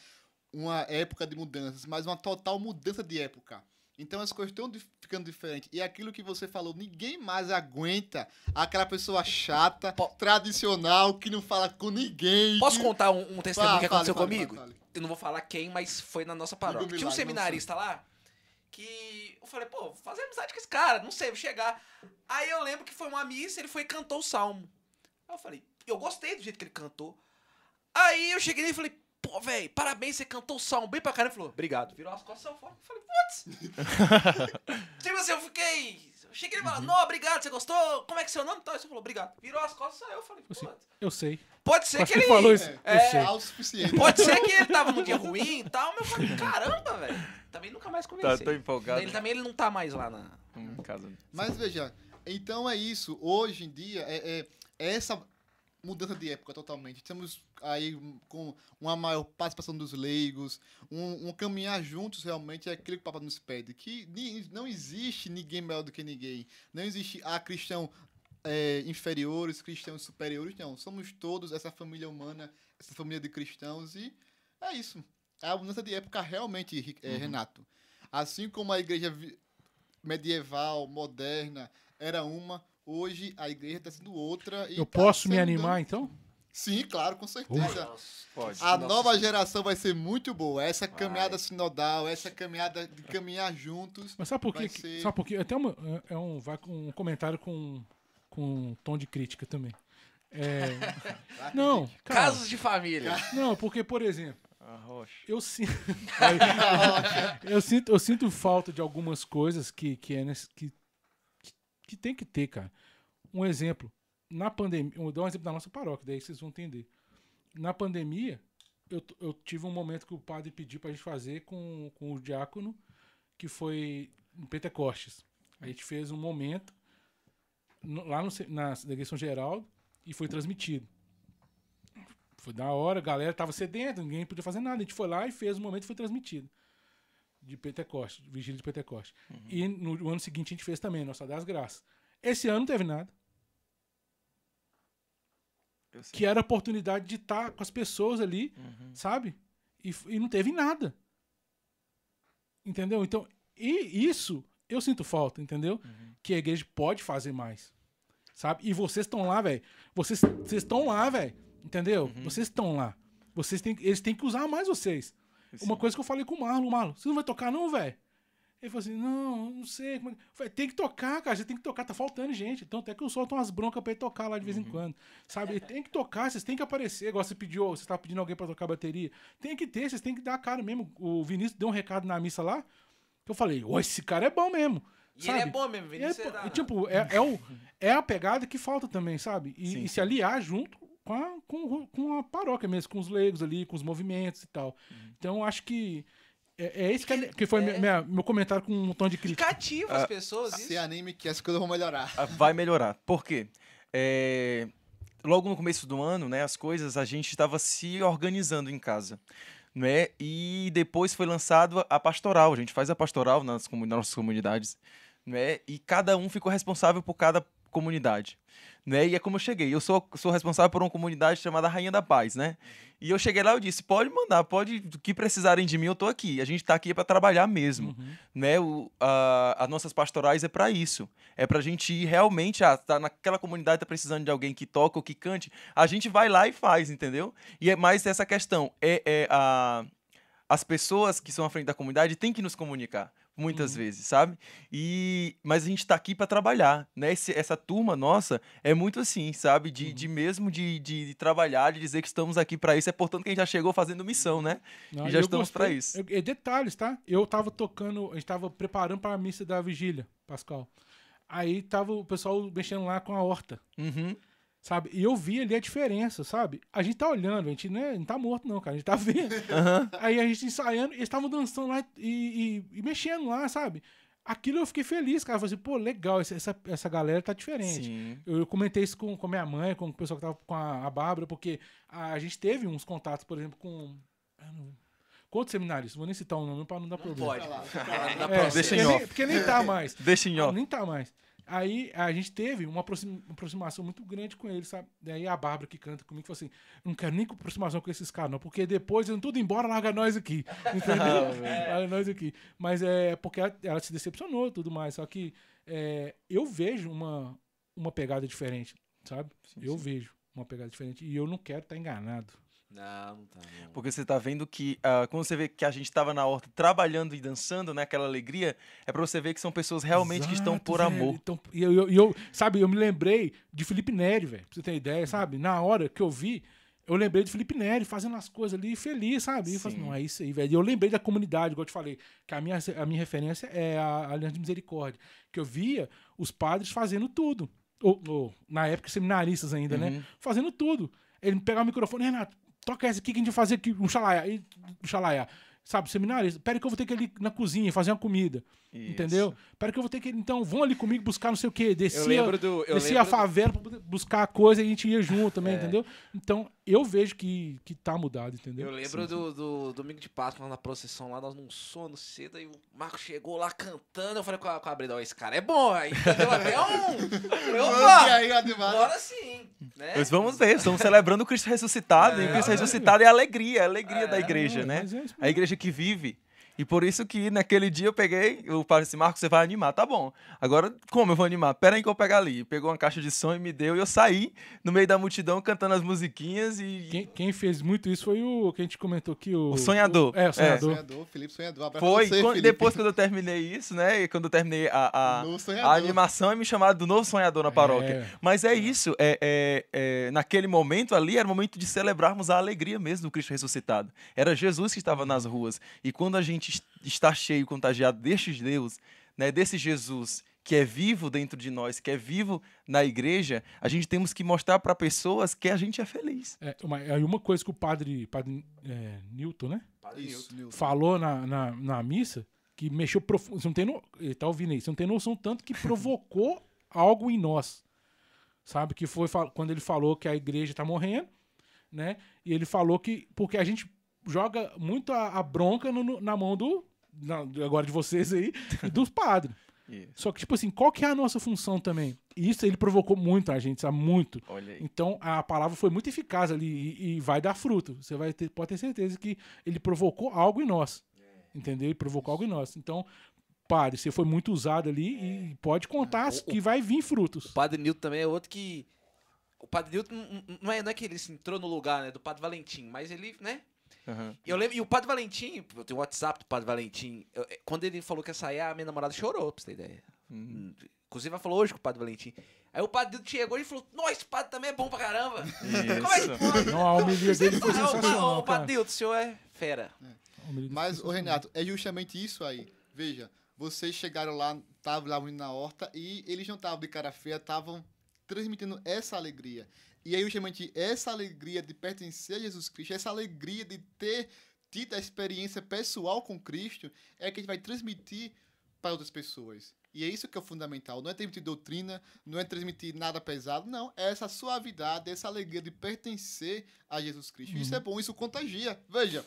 uma época de mudanças, mas uma total mudança de época. Então as coisas estão ficando diferentes. E aquilo que você falou, ninguém mais aguenta aquela pessoa chata, Po- tradicional, que não fala com ninguém. Posso que... contar um, um testemunho que aconteceu fale, comigo? fale, fale. Eu não vou falar quem, mas foi na nossa paróquia. Tinha um seminarista lá que eu falei, pô, vou fazer amizade com esse cara, não sei, vou chegar. Aí eu lembro que foi uma missa, ele foi e cantou o salmo. Aí eu falei, eu gostei do jeito que ele cantou. Aí eu cheguei nele e falei, pô, velho, parabéns, você cantou o salmo bem pra caramba. Ele falou, obrigado. Virou as costas e saiu fora. Eu falei, putz. tipo assim, eu fiquei. Eu cheguei e falei, não, obrigado, você gostou? Como é que é seu nome? Então, ele falou, obrigado. Virou as costas e saiu. Eu falei, Assim, putz. eu sei. Pode ser Acho que que ele. ele falou isso. É, Eu sei. é o suficiente. Pode ser que ele tava num dia ruim e tal, mas eu falei, caramba, velho. Também nunca mais Tá, conversei. tô empolgado. Ele também ele não tá mais lá na. Hum, casa. Mas veja, então é isso. Hoje em dia, é, é- é essa mudança de época totalmente. Estamos aí com uma maior participação dos leigos, um, um caminhar juntos realmente é aquilo que o Papa nos pede. Que não existe ninguém melhor do que ninguém. Não existe a cristão é, inferiores, cristãos superiores, não. Somos todos essa família humana, essa família de cristãos e é isso. É a mudança de época realmente, é, Renato. Assim como a igreja medieval, moderna, era uma, hoje a igreja está sendo outra. e Eu tá posso me animar, dando- então? Sim, claro, com certeza. Pode. A Nossa nova geração vai ser muito boa. Essa Vai. caminhada sinodal, essa caminhada de caminhar juntos. Mas sabe por Vai quê? ser- Sabe por quê? Até uma, é é um, vai com um comentário com, com um tom de crítica também. É, não, cara, Casos de família. não, porque, por exemplo, Arrocha. eu sinto, eu sinto, eu sinto falta de algumas coisas que que é que, que, tem que ter, cara. Um exemplo, na pandemia, vou dar um exemplo da nossa paróquia, daí vocês vão entender. Na pandemia, eu, eu tive um momento que o padre pediu pra gente fazer com, com o diácono, que foi em Pentecostes. A gente fez um momento no- lá no, na, São Geraldo e foi transmitido. Foi da hora, a galera tava sedenta, ninguém podia fazer nada. A gente foi lá e fez o momento e foi transmitido. De Pentecoste, de Vigília de Pentecoste. E no, no ano seguinte a gente fez também, Nossa das Graças. Esse ano não teve nada. Que era a oportunidade de estar com as pessoas ali, Uhum. sabe? E, e não teve nada. Entendeu? Então, e isso eu sinto falta, entendeu? Uhum. Que a igreja pode fazer mais. Sabe? E vocês estão lá, velho. Vocês vocês estão lá, velho. Entendeu? Uhum. Vocês estão lá. Vocês têm, eles têm que usar mais vocês. Uma Sim. coisa que eu falei com o Marlon, Marlon, você não vai tocar não, velho? Ele falou assim, não, não sei. Como é... que-" Eu falei, tem que tocar, cara, você tem que tocar, tá faltando gente. Então até que eu solto umas broncas pra ele tocar lá de vez em quando. Sabe? Ele tem que tocar, vocês têm que aparecer. Igual você pediu, você tava pedindo alguém pra tocar bateria. Tem que ter, vocês têm que dar a cara mesmo. O Vinícius deu um recado na missa lá, que eu falei, ô, esse cara é bom mesmo. E sabe? ele é bom mesmo, é, Vinícius. é e, tipo, é, é, o, é a pegada que falta também, sabe? E, Sim, e se sim. aliar junto com a, com, com a paróquia mesmo, com os leigos ali, com os movimentos e tal. Uhum. Então, acho que é, é isso que, é- que foi É. minha- minha- meu comentário com um tom de crítica. cativa as pessoas, isso. Se anime que as coisas vão melhorar. Ah, Vai melhorar. Por quê? É, Logo no começo do ano, né, as coisas, a gente estava se organizando em casa. Né? E depois foi lançado a pastoral. A gente faz a pastoral nas, nas nossas comunidades. Né? E cada um ficou responsável por cada comunidade. Né? E é como eu cheguei. Eu sou, sou responsável por uma comunidade chamada Rainha da Paz, né? E eu cheguei lá e disse: pode mandar, pode, o que precisarem de mim, eu tô aqui. A gente tá aqui para trabalhar mesmo Uhum. né, o, a, as nossas pastorais é para isso. É pra gente ir realmente, ah, tá naquela comunidade tá precisando de alguém que toca ou que cante, a gente vai lá e faz, entendeu? E é mais essa questão, é, é a as pessoas que são à frente da comunidade têm que nos comunicar muitas vezes, sabe? E mas a gente tá aqui para trabalhar, né? Esse- essa turma nossa é muito assim, sabe? De, de mesmo de, de trabalhar, de dizer que estamos aqui para isso, é portanto que a gente já chegou fazendo missão, né? Não, E já estamos gostei. isso. Eu- e detalhes, tá? Eu tava tocando, a gente tava preparando pra missa da vigília, Pascal. Aí tava o pessoal mexendo lá com a horta. Uhum. Sabe? E eu vi ali a diferença, sabe? A gente tá olhando, a gente não, é- não tá morto, não, cara. A gente tá vendo. Aí a gente ensaiando, eles estavam dançando lá e, e- e mexendo lá, sabe? Aquilo eu fiquei feliz, cara. Eu falei assim, pô, legal, essa, essa, galera tá diferente. Sim. Eu, eu comentei isso com, com minha mãe, com o pessoal que tava com a, a Bárbara, porque a, a gente teve uns contatos, por exemplo, com. Com outros seminaristas, vou nem citar o nome pra não dar Não problema. pode. É, pra deixa você. em porque, nem, porque nem tá mais. Deixa em Ah, off. Nem tá mais. Aí a gente teve uma aproxima- uma aproximação muito grande com ele, sabe? Daí a Bárbara que canta comigo falou assim: não quero nem aproximação com esses caras, não, porque depois eles tudo embora, larga nós aqui. Entendeu? larga nós aqui. Mas é porque ela, ela se decepcionou e tudo mais. Só que é, eu vejo uma, uma pegada diferente, sabe? eu vejo uma pegada diferente. E eu não quero estar enganado. Não, não tá. Não. Porque você tá vendo que, ah, quando você vê que a gente tava na horta trabalhando e dançando, né, aquela alegria, é pra você ver que são pessoas realmente que estão Exato, por velho. amor. Então, e eu, eu- e eu- sabe, eu me lembrei de Felipe Neri, velho, pra você ter ideia, sabe? Na hora que eu vi, eu lembrei de Felipe Neri fazendo as coisas ali, feliz, sabe? E eu falei assim, Sim. não, é isso aí, velho. E eu lembrei da comunidade, igual eu te falei, que a minha, a minha referência é a Aliança de Misericórdia, que eu via os padres fazendo tudo. Ou, ou, na época, seminaristas ainda, né? Uhum. Fazendo tudo. Ele pegava o microfone, Renato, toca essa aqui que a gente vai fazer aqui, um xalaiá. E, um xalaiá. Sabe, seminarista, pera que eu vou ter que ir ali na cozinha fazer uma comida. Isso. Entendeu? Pera que eu vou ter que. Então, vão ali comigo buscar não sei o quê. Descia, Eu lembro do. Eu descia lembro a do- favela pra poder buscar a coisa e a gente ia junto também, É. entendeu? Então, eu vejo que, que tá mudado, entendeu? Eu lembro do, do domingo de Páscoa lá na procissão, lá nós num sono cedo, aí o Marco chegou lá cantando. Eu falei com a, com a Breda, ó, esse cara é bom, aí deu até um. Eu, E opa, agora sim. Né? Mas vamos ver, estamos celebrando o Cristo ressuscitado, e o Cristo ressuscitado é a alegria, é a alegria da igreja, né? é A igreja que vive. E por isso que naquele dia eu peguei, o padre disse, Marcos, você vai animar, tá bom. Agora, como eu vou animar? Pera aí que eu vou pegar ali. Pegou uma caixa de som e me deu, e eu saí no meio da multidão cantando as musiquinhas e... Quem, quem fez muito isso foi o que a gente comentou aqui, o. O sonhador. o- é, o sonhador. Sonhador, Felipe Sonhador. Abraço Foi, você, quando- Felipe. depois quando eu terminei isso, né? E quando eu terminei a, a, a animação, é me chamaram do novo sonhador na paróquia. É. Mas é isso, é, é- é, naquele momento ali era o momento de celebrarmos a alegria mesmo do Cristo ressuscitado. Era Jesus que estava nas ruas. E quando a gente est- está cheio, contagiado deste Deus, né, desse Jesus que é vivo dentro de nós, que é vivo na igreja, a gente temos que mostrar para pessoas que a gente é feliz. É, uma, aí uma coisa que o padre, padre é, Newton, né? Isso, Nilson. falou na, na, na missa que mexeu profundo. Você não tem no... Ele tá ouvindo aí. Você não tem noção tanto que provocou algo em nós. Sabe? Que foi quando ele falou que a igreja tá morrendo. né? E ele falou que porque a gente joga muito a, a bronca no- na mão do na- agora de vocês aí e dos padres. Isso. Só que tipo assim, qual que é a nossa função também? E isso ele provocou muito a gente, sabe? Muito. Olha aí. Então a palavra foi muito eficaz ali e, e vai dar fruto. Você vai ter, pode ter certeza que ele provocou algo em nós. Entendeu? Ele provocou algo em nós. Então, padre, você foi muito usado ali e pode contar O- que vai vir frutos. O Padre Newton também é outro que. O Padre Newton n- n- não é, não é que ele se entrou no lugar né, do Padre Valentim, mas ele, né? Aham. Eu lembro, e o Padre Valentim, eu tenho o WhatsApp do Padre Valentim. eu- é, quando ele falou que ia sair, a minha namorada chorou, pra você ter ideia. Hum, Inclusive, ela falou hoje com o Padre Valentim. Aí o Padre chegou e falou: Nossa, esse padre também é bom pra caramba. Como é que Isso. pode? Não, a homilia dele foi o o. Padre Newton, o senhor é fera. Dele Mas, ô Renato, é justamente isso aí. Veja, vocês chegaram lá, estavam lá na horta e eles não estavam de cara feia, estavam transmitindo essa alegria. E aí, justamente, essa alegria de pertencer a Jesus Cristo, essa alegria de ter tido a experiência pessoal com Cristo, é que a gente vai transmitir para outras pessoas. E é isso que é o fundamental. Não é transmitir doutrina, não é transmitir nada pesado, não. É essa suavidade, essa alegria de pertencer a Jesus Cristo. Isso é bom, isso contagia. Veja,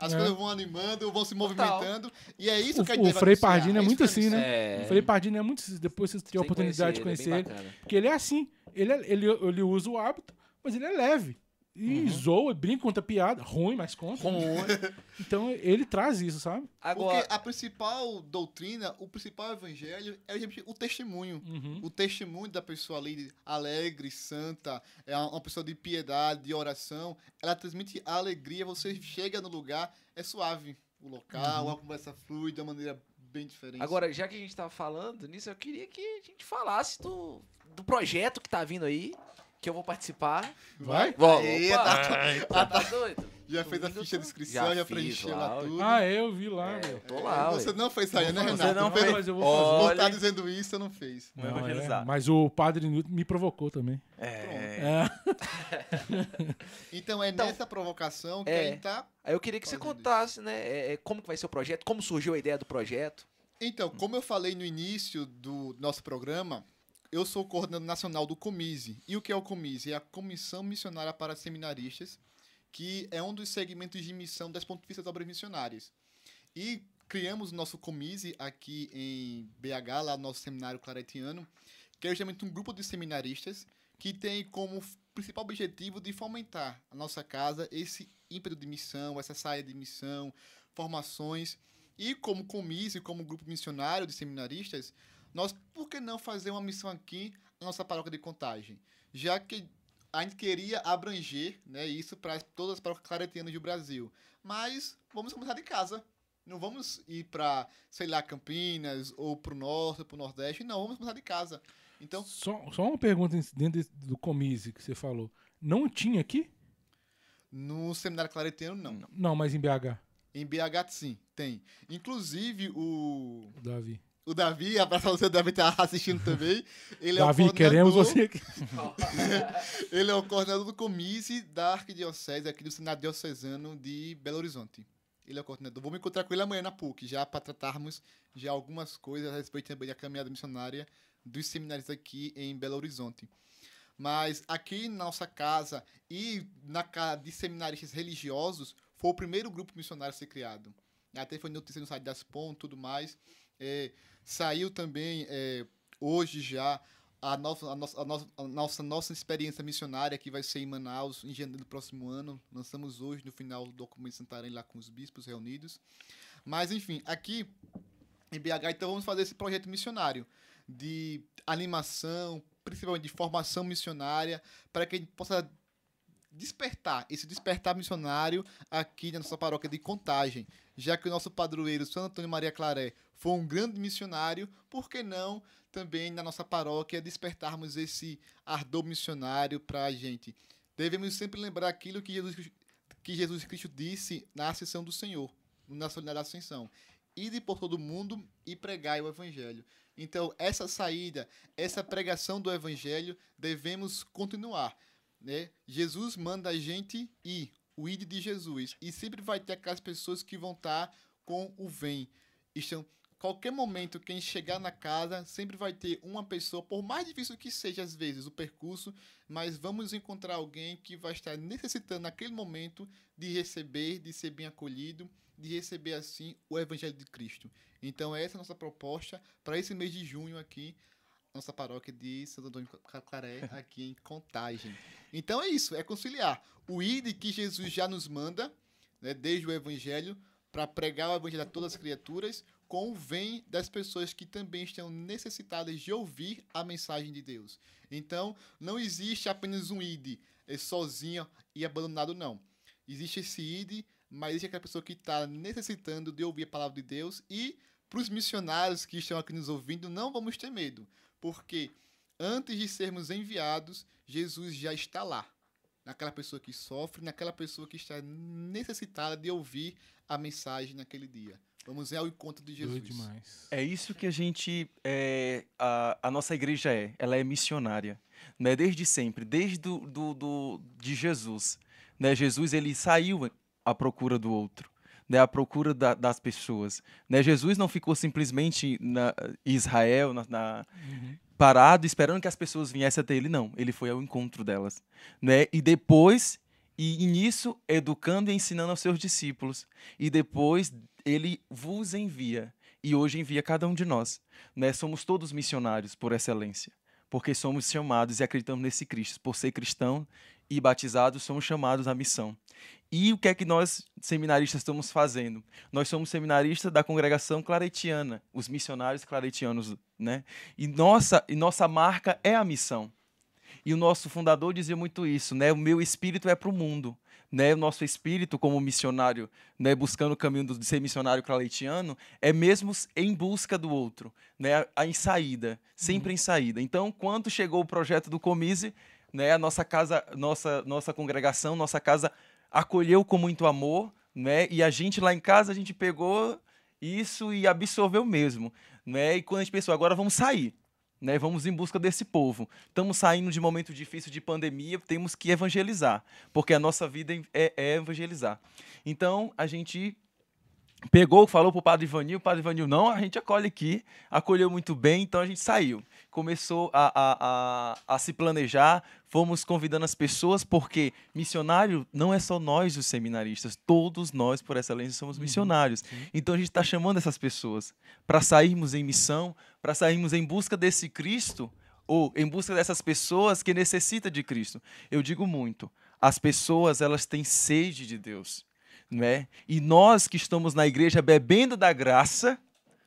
as É. coisas vão animando, vão se Total. movimentando. E é isso O- que a gente o Frei Pardini é isso muito assim, né? É. O Frei Pardini é muito. Depois vocês têm a Tem que oportunidade de conhecer conhecer ele, é ele. Porque ele é assim. Ele, é- ele, ele usa o hábito, mas ele é leve. E zoa, brinca, conta piada. Ruim, mas conta. Então ele traz isso, sabe? Agora, Porque a principal doutrina, o principal evangelho é o testemunho. Uhum. O testemunho da pessoa ali, alegre, santa, é uma pessoa de piedade, de oração. Ela transmite alegria, você chega no lugar, é suave o local, Uhum. a conversa flui de uma maneira bem diferente. agora, já que a gente tava falando nisso, eu queria que a gente falasse do, do projeto que tá vindo aí, que eu vou participar. Vai? Vou, Aê, opa. tá- Tá, doido? já fez a ficha eu de inscrição, já, já preencheu lá, lá tudo. Ah, eu vi lá, É, velho. eu tô lá, Você ué. não fez sair, né, Renato? fazer, não Não fez. Mas eu vou fazer. Por estar Olha. dizendo isso, você não fez. Vou Não, é, evangelizar. mas o Padre Newton me provocou também. É. É. Então é Então, nessa provocação que é. a gente tá Aí eu queria que você contasse, né, é, é, como que vai ser o projeto, como surgiu a ideia do projeto. Então, como eu falei no início do nosso programa, eu sou coordenador nacional do Comise. E o que é o Comise? É a Comissão Missionária para Seminaristas, que é um dos segmentos de missão das Pontifícias Obras Missionárias. E criamos o nosso Comise aqui em BH, lá no nosso seminário claretiano, que é justamente um grupo de seminaristas que tem como principal objetivo de fomentar a nossa casa esse ímpeto de missão, essa saia de missão, formações. E como Comise, como grupo missionário de seminaristas, nós, por que não fazer uma missão aqui na nossa paróquia de contagem? Já que a gente queria abranger né, isso para todas as paróquias claretianas do Brasil. Mas vamos começar de casa. Não vamos ir para, sei lá, Campinas, ou para o norte, para o nordeste. Não, vamos começar de casa. Então, Só, só uma pergunta dentro do Comise que você falou. Não tinha aqui? no seminário claretiano, não. Não, mas em BH, Em BH, sim, tem. Inclusive, o, o Davi. O Davi, abraço pra você, o Davi tá assistindo também. Ele é o Davi, coordenador- queremos você aqui. Ele é o coordenador do Comise da Arquidiocese, aqui do Senado Diocesano de Belo Horizonte. Ele é o coordenador. Vou me encontrar com ele amanhã na PUC, já para tratarmos já algumas coisas a respeito também da caminhada missionária dos seminários aqui em Belo Horizonte. Mas aqui na nossa casa e na casa de seminaristas religiosos, foi o primeiro grupo missionário a ser criado. Até foi notícia no site das PON e tudo mais. É, saiu também é, hoje já a nossa, a, nossa, a, nossa, a nossa, experiência missionária que vai ser em Manaus em janeiro do próximo ano. Lançamos hoje no final do documento Santarém lá com os bispos reunidos. Mas enfim, aqui em BH, então vamos fazer esse projeto missionário de animação, principalmente de formação missionária, para que a gente possa despertar, esse despertar missionário aqui na nossa paróquia de Contagem. Já que o nosso padroeiro, Santo Antônio Maria Claré, foi um grande missionário, por que não também na nossa paróquia despertarmos esse ardor missionário para a gente? Devemos sempre lembrar aquilo que Jesus, que Jesus Cristo disse na Ascensão do Senhor, na Solidária Ascensão. Ide por todo mundo e pregai o Evangelho. Então, essa saída, essa pregação do Evangelho, devemos continuar. Né? Jesus manda a gente ir, o ide de Jesus. E sempre vai ter aquelas pessoas que vão estar com o vem. Estão qualquer momento que a gente chegar na casa, sempre vai ter uma pessoa, por mais difícil que seja às vezes o percurso, mas vamos encontrar alguém que vai estar necessitando naquele momento de receber, de ser bem acolhido, de receber assim o evangelho de Cristo. Então essa é a nossa proposta para esse mês de junho aqui, nossa paróquia de Santo Antônio Claré, aqui em Contagem. Então é isso, é conciliar o ID que Jesus já nos manda, né, desde o evangelho, para pregar o evangelho a todas as criaturas, com o vem das pessoas que também estão necessitadas de ouvir a mensagem de Deus. Então, não existe apenas um ID é sozinho e abandonado, não. Existe esse ID, mas existe aquela pessoa que está necessitando de ouvir a palavra de Deus e para os missionários que estão aqui nos ouvindo, não vamos ter medo, porque antes de sermos enviados, Jesus já está lá naquela pessoa que sofre, naquela pessoa que está necessitada de ouvir a mensagem naquele dia. Vamos ao encontro de Jesus. demais. É isso que a gente. É, a, a nossa igreja é. Ela é missionária. Né? Desde sempre, desde do, do, do, de Jesus. Né? Jesus ele saiu à procura do outro. Né, à procura da, das pessoas. Né? Jesus não ficou simplesmente na Israel, na, na uhum. parado, esperando que as pessoas viessem até ele, não. Ele foi ao encontro delas. Né? E depois, e nisso, educando e ensinando aos seus discípulos. E depois, ele vos envia e hoje envia cada um de nós. Né? Somos todos missionários por excelência, porque somos chamados e acreditamos nesse Cristo. Por ser cristão e batizados, somos chamados à missão. E o que é que nós, seminaristas, estamos fazendo? Nós somos seminaristas da congregação claretiana, os missionários claretianos, né? E nossa, e nossa marca é a missão. E o nosso fundador dizia muito isso, né? O meu espírito é para o mundo né, o nosso espírito como missionário, né, buscando o caminho de ser missionário claretiano, é mesmo em busca do outro, né, a, em saída, sempre uhum. em saída. Então, quando chegou o projeto do Comise, né, a nossa casa, nossa nossa congregação, nossa casa acolheu com muito amor, né, e a gente lá em casa a gente pegou isso e absorveu mesmo, né? E quando a gente pensou, agora vamos sair, né? Vamos em busca desse povo. Estamos saindo de momento difícil de pandemia, temos que evangelizar, porque a nossa vida é, é evangelizar. Então, a gente pegou, falou para o padre Ivanil, o padre Ivanil, não, a gente acolhe aqui, acolheu muito bem, então a gente saiu. Começou a, a, a, a, se planejar, fomos convidando as pessoas, porque missionário não é só nós, os seminaristas, todos nós, por excelência, somos uhum, missionários. Uhum, então a gente está chamando essas pessoas para sairmos em missão, para sairmos em busca desse Cristo, ou em busca dessas pessoas que necessitam de Cristo. Eu digo muito, as pessoas elas têm sede de Deus né? E nós que estamos na igreja bebendo da graça,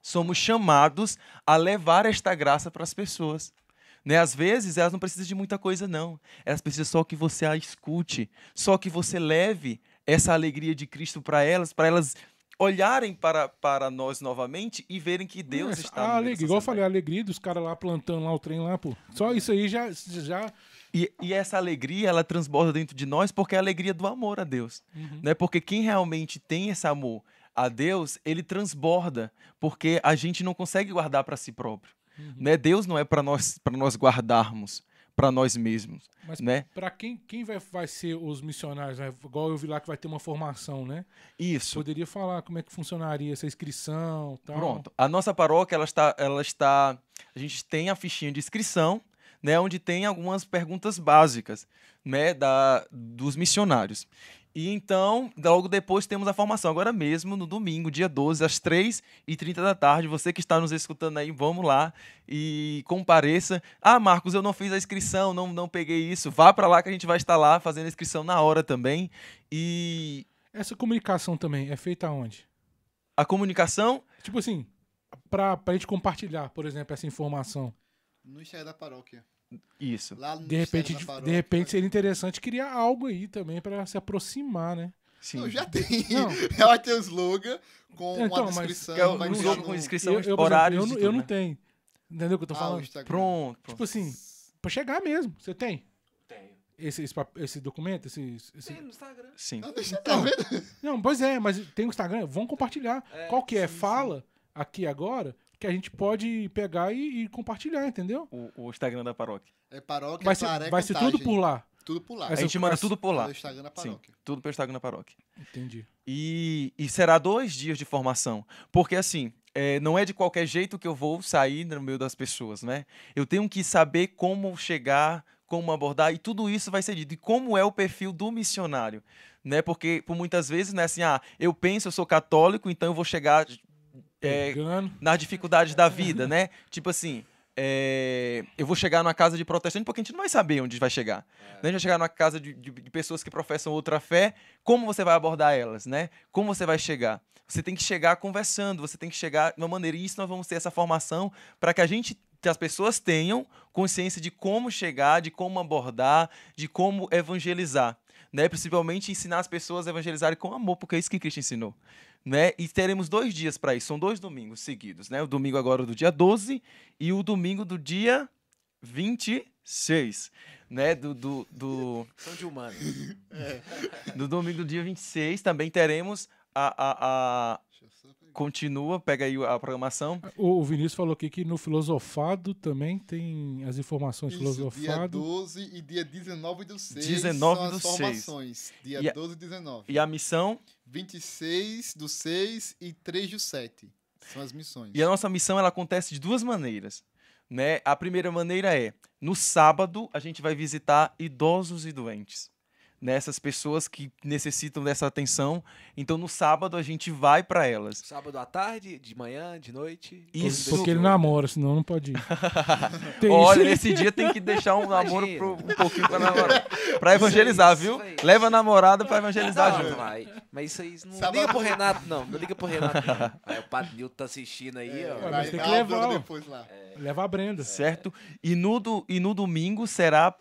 somos chamados a levar esta graça para as pessoas. Né? Às vezes elas não precisam de muita coisa, não. Elas precisam só que você a escute, só que você leve essa alegria de Cristo para elas, para elas olharem para, para nós novamente e verem que Deus está a alegria, Igual eu falei, a alegria dos caras lá plantando lá o trem lá, pô. Só isso aí já, já e, e, essa alegria, ela transborda dentro de nós porque é a alegria do amor a Deus. Uhum. Né? Porque quem realmente tem esse amor a Deus, ele transborda, porque a gente não consegue guardar para si próprio. Uhum. Né? Deus não é para nós, nós guardarmos para nós mesmos. Mas né? para quem, quem vai, vai ser os missionários? Né? Igual eu vi lá que vai ter uma formação, né? Isso. Poderia falar como é que funcionaria essa inscrição tal. Pronto. A nossa paróquia, ela está, ela está... A gente tem a fichinha de inscrição, né, onde tem algumas perguntas básicas né, da, dos missionários. E então, logo depois temos a formação. Agora mesmo, no domingo, dia 12, às 3h30 da tarde. Você que está nos escutando aí, vamos lá e compareça. Ah, Marcos, eu não fiz a inscrição, não, não peguei isso. Vá para lá que a gente vai estar lá fazendo a inscrição na hora também. E. Essa comunicação também é feita onde? A comunicação? Tipo assim, para a gente compartilhar, por exemplo, essa informação. No Instagram da paróquia. Isso. Lá no de repente, de repente seria interessante criar algo aí também para se aproximar, né? Sim. Não, já tem. Não. Ela tem o slogan com então, uma descrição. Mas, é um slogan com descrição, eu, horários eu, eu, eu não né? tenho. Entendeu o que eu tô ah, falando? Pronto, pronto. Tipo assim, pra chegar mesmo. Você tem? Tenho. Esse, esse, esse documento? Esse, esse... Tem no Instagram. Sim. Não, deixa então, não, pois é, mas tem o Instagram. Vão compartilhar. É, Qual que é? Sim, Fala sim. aqui agora que a gente pode pegar e, e compartilhar, entendeu? O, o, Instagram da paróquia. É paróquia, vai ser, vai ser tudo por lá. Tudo por lá. A gente manda tudo por lá. Instagram da paróquia. Sim, tudo pelo Instagram da paróquia. Entendi. E, e será dois dias de formação. Porque, assim, é, não é de qualquer jeito que eu vou sair no meio das pessoas, né? Eu tenho que saber como chegar, como abordar, e tudo isso vai ser dito. E como é o perfil do missionário, né? Porque por muitas vezes, né, assim, ah, eu penso, eu sou católico, então eu vou chegar é, nas dificuldades da vida, né? Tipo assim, é, eu vou chegar numa casa de protestante porque a gente não vai saber onde vai chegar. Né? A gente vai chegar numa casa de, de- de pessoas que professam outra fé, como você vai abordar elas, né? Como você vai chegar? Você tem que chegar conversando, você tem que chegar de uma maneira. E isso nós vamos ter essa formação para que a gente, que as pessoas tenham consciência de como chegar, de como abordar, de como evangelizar. Né? Principalmente ensinar as pessoas a evangelizarem com amor, porque é isso que Cristo ensinou né? E teremos dois dias para isso, são dois domingos seguidos, né? O domingo agora do dia 12 e o domingo do dia 26, né? Do, do, do, São de humano. do domingo do dia 26 também teremos a, a, a- Deixa eu só pegar. Continua, pega aí a programação. O, o Vinícius falou aqui que no Filosofado também tem as informações Isso, dia Filosofado. 12 e dia 19 do 6 19 são do as 6. formações. Dia E a- 12 e 19. E a missão, 26 do 6 e 3 do 7. São as missões. e a nossa missão ela acontece de duas maneiras, né? A primeira maneira é, no sábado a gente vai visitar idosos e doentes. Nessas pessoas que necessitam dessa atenção. Então, no sábado, a gente vai para elas. Sábado à tarde, de manhã, de noite. Isso. Porque ele namora, senão não pode ir. Tem Olha, nesse dia tem que deixar um namoro pro, um pouquinho pra namorar. Pra evangelizar, Isso viu? Leva a namorada pra evangelizar Não, junto. vai. Mas isso aí não Sábado- liga pro Renato, não. Não liga pro Renato. não. Aí o Padre Nilton tá assistindo aí, ó. Ué, mas tem que levar, ó. depois lá. Leva a Brenda. Certo? E no, do, e no domingo será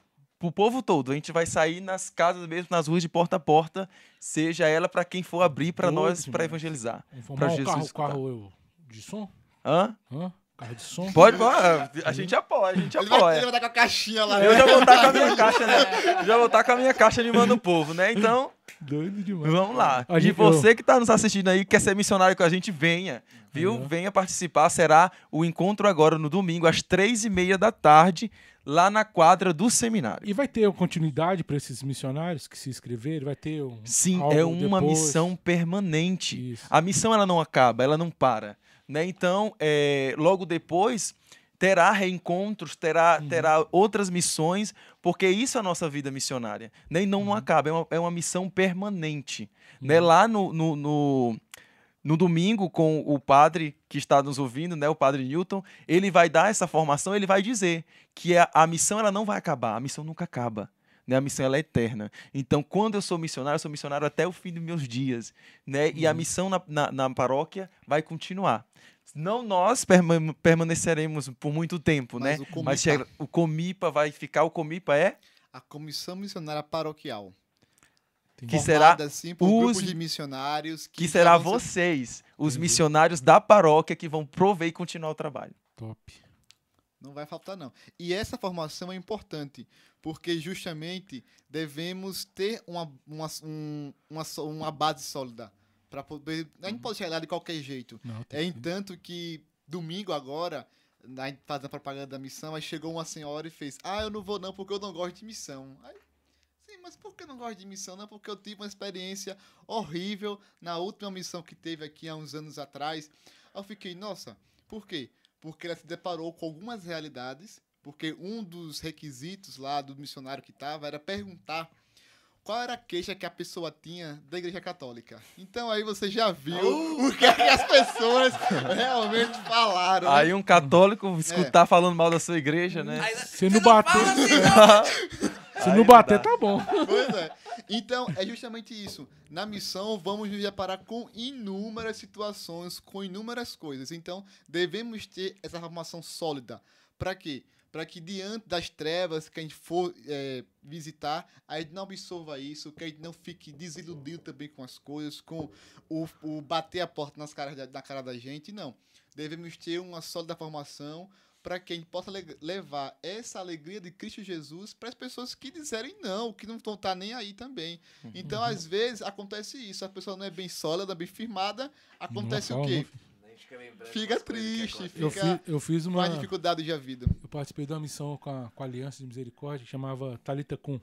pro povo todo. A gente vai sair nas casas mesmo, nas ruas de porta a porta, seja ela pra quem for abrir pra Doido nós pra demais. evangelizar. Um Jesus carro, escutar. carro eu, de som? Hã? Hã? Carro de som? Pode, pode. A gente apoia, a gente Ele vai, ele apoia. vai dar com a caixinha lá. Eu já vou estar com a minha caixa, né? Já vou estar com a minha caixa animando o povo, né? Então, Doido demais. Vamos lá. A E gente- você que está nos assistindo aí, quer ser missionário com a gente, venha. Viu? Uhum. Venha participar. Será o encontro agora no domingo, às três e meia da tarde, lá na quadra do seminário. E vai ter continuidade para esses missionários que se inscreverem? Vai ter um. Sim, é uma depois? missão permanente. Isso. A missão ela não acaba, ela não para. Né? Então, é, logo depois, terá reencontros, terá, Uhum. terá outras missões, porque isso é a nossa vida missionária. Né? E não Uhum. acaba, é uma, é uma missão permanente. Né? Lá no, no, no, no domingo, com o padre que está nos ouvindo, né? o padre Newton, ele vai dar essa formação, ele vai dizer que a, a missão ela não vai acabar, a missão nunca acaba. Né? A missão ela é eterna. Então, quando eu sou missionário, eu sou missionário até o fim dos meus dias. Né? E a missão na, na, na paróquia vai continuar. Não nós perma- permaneceremos por muito tempo, Mas né? o Comipa. Mas o Comipa vai ficar. O Comipa é A Comissão Missionária Paroquial. Que será Formada, assim, por os- grupos de missionários. que já será vocês, os Entendi. missionários da paróquia, que vão prover e continuar o trabalho. Top. Não vai faltar, não. E essa formação é importante, porque justamente devemos ter uma, uma, um- uma, só- uma base sólida. para poder. A gente pode chegar lá de qualquer jeito. Não, É que- entanto que domingo agora, a gente fazendo a propaganda da missão, aí chegou uma senhora e fez: Ah, eu não vou não porque eu não gosto de missão. Aí, sim, mas por que não gosto de missão? Não, porque eu tive uma experiência horrível na última missão que teve aqui há uns anos atrás. Eu fiquei, nossa, por quê? Porque ela se deparou com algumas realidades, porque um dos requisitos lá do missionário que estava era perguntar qual era a queixa que a pessoa tinha da igreja católica. Então aí você já viu o que, é que as pessoas realmente falaram. né? Aí um católico escutar falando mal da sua igreja, né? Aí, Se não bater. Se Aí não bater, dá. tá bom. Pois é. Então, é justamente isso. Na missão, vamos nos deparar com inúmeras situações, com inúmeras coisas. Então, devemos ter essa formação sólida. Para quê? Para que diante das trevas que a gente for é, visitar, a gente não absorva isso, que a gente não fique desiludido também com as coisas, com o, o bater a porta nas caras da, na cara da gente. Não. Devemos ter uma sólida formação para que a gente possa le- levar essa alegria de Cristo Jesus para as pessoas que disserem não, que não estão tá nem aí também. Então, às vezes, acontece isso. A pessoa não é bem sólida, bem firmada. Acontece Não o quê? fica Fica triste, acontecem. Eu, Fica fi- eu fiz uma. as dificuldades da vida. Eu participei de uma missão com a, com a Aliança de Misericórdia que chamava Talita Cum. Não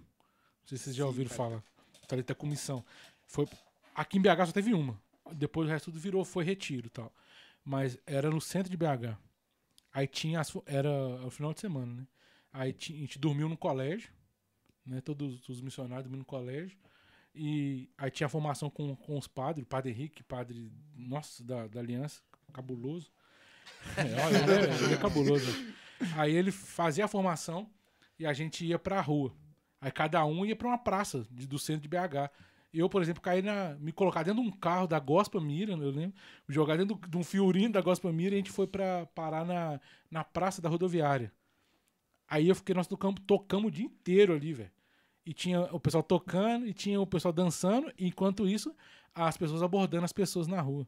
sei se vocês já Sim, ouviram falar. Talita Cum Missão. Foi, aqui em BH só teve uma. Depois o resto tudo virou, foi retiro e tal. mas era no centro de BH. Aí tinha as, era o final de semana, né? Aí a gente dormiu no colégio, né? Todos os missionários dormindo no colégio. E aí tinha a formação com, com os padres, padre Henrique, padre, nossa, da, da aliança, cabuloso. É, olha, ele, é, é cabuloso. Aí ele fazia a formação e a gente ia pra rua. Aí cada um ia pra uma praça de- do centro de BH. Eu, por exemplo, caí na. Me colocar dentro de um carro da Gospa Mira, eu lembro. Jogar dentro de um fiorinho da Gospa Mira e a gente foi pra parar na, na praça da rodoviária. Aí eu fiquei, nós tocamos, tocamos o dia inteiro ali, velho. E tinha o pessoal tocando e tinha o pessoal dançando, e enquanto isso, as pessoas abordando as pessoas na rua.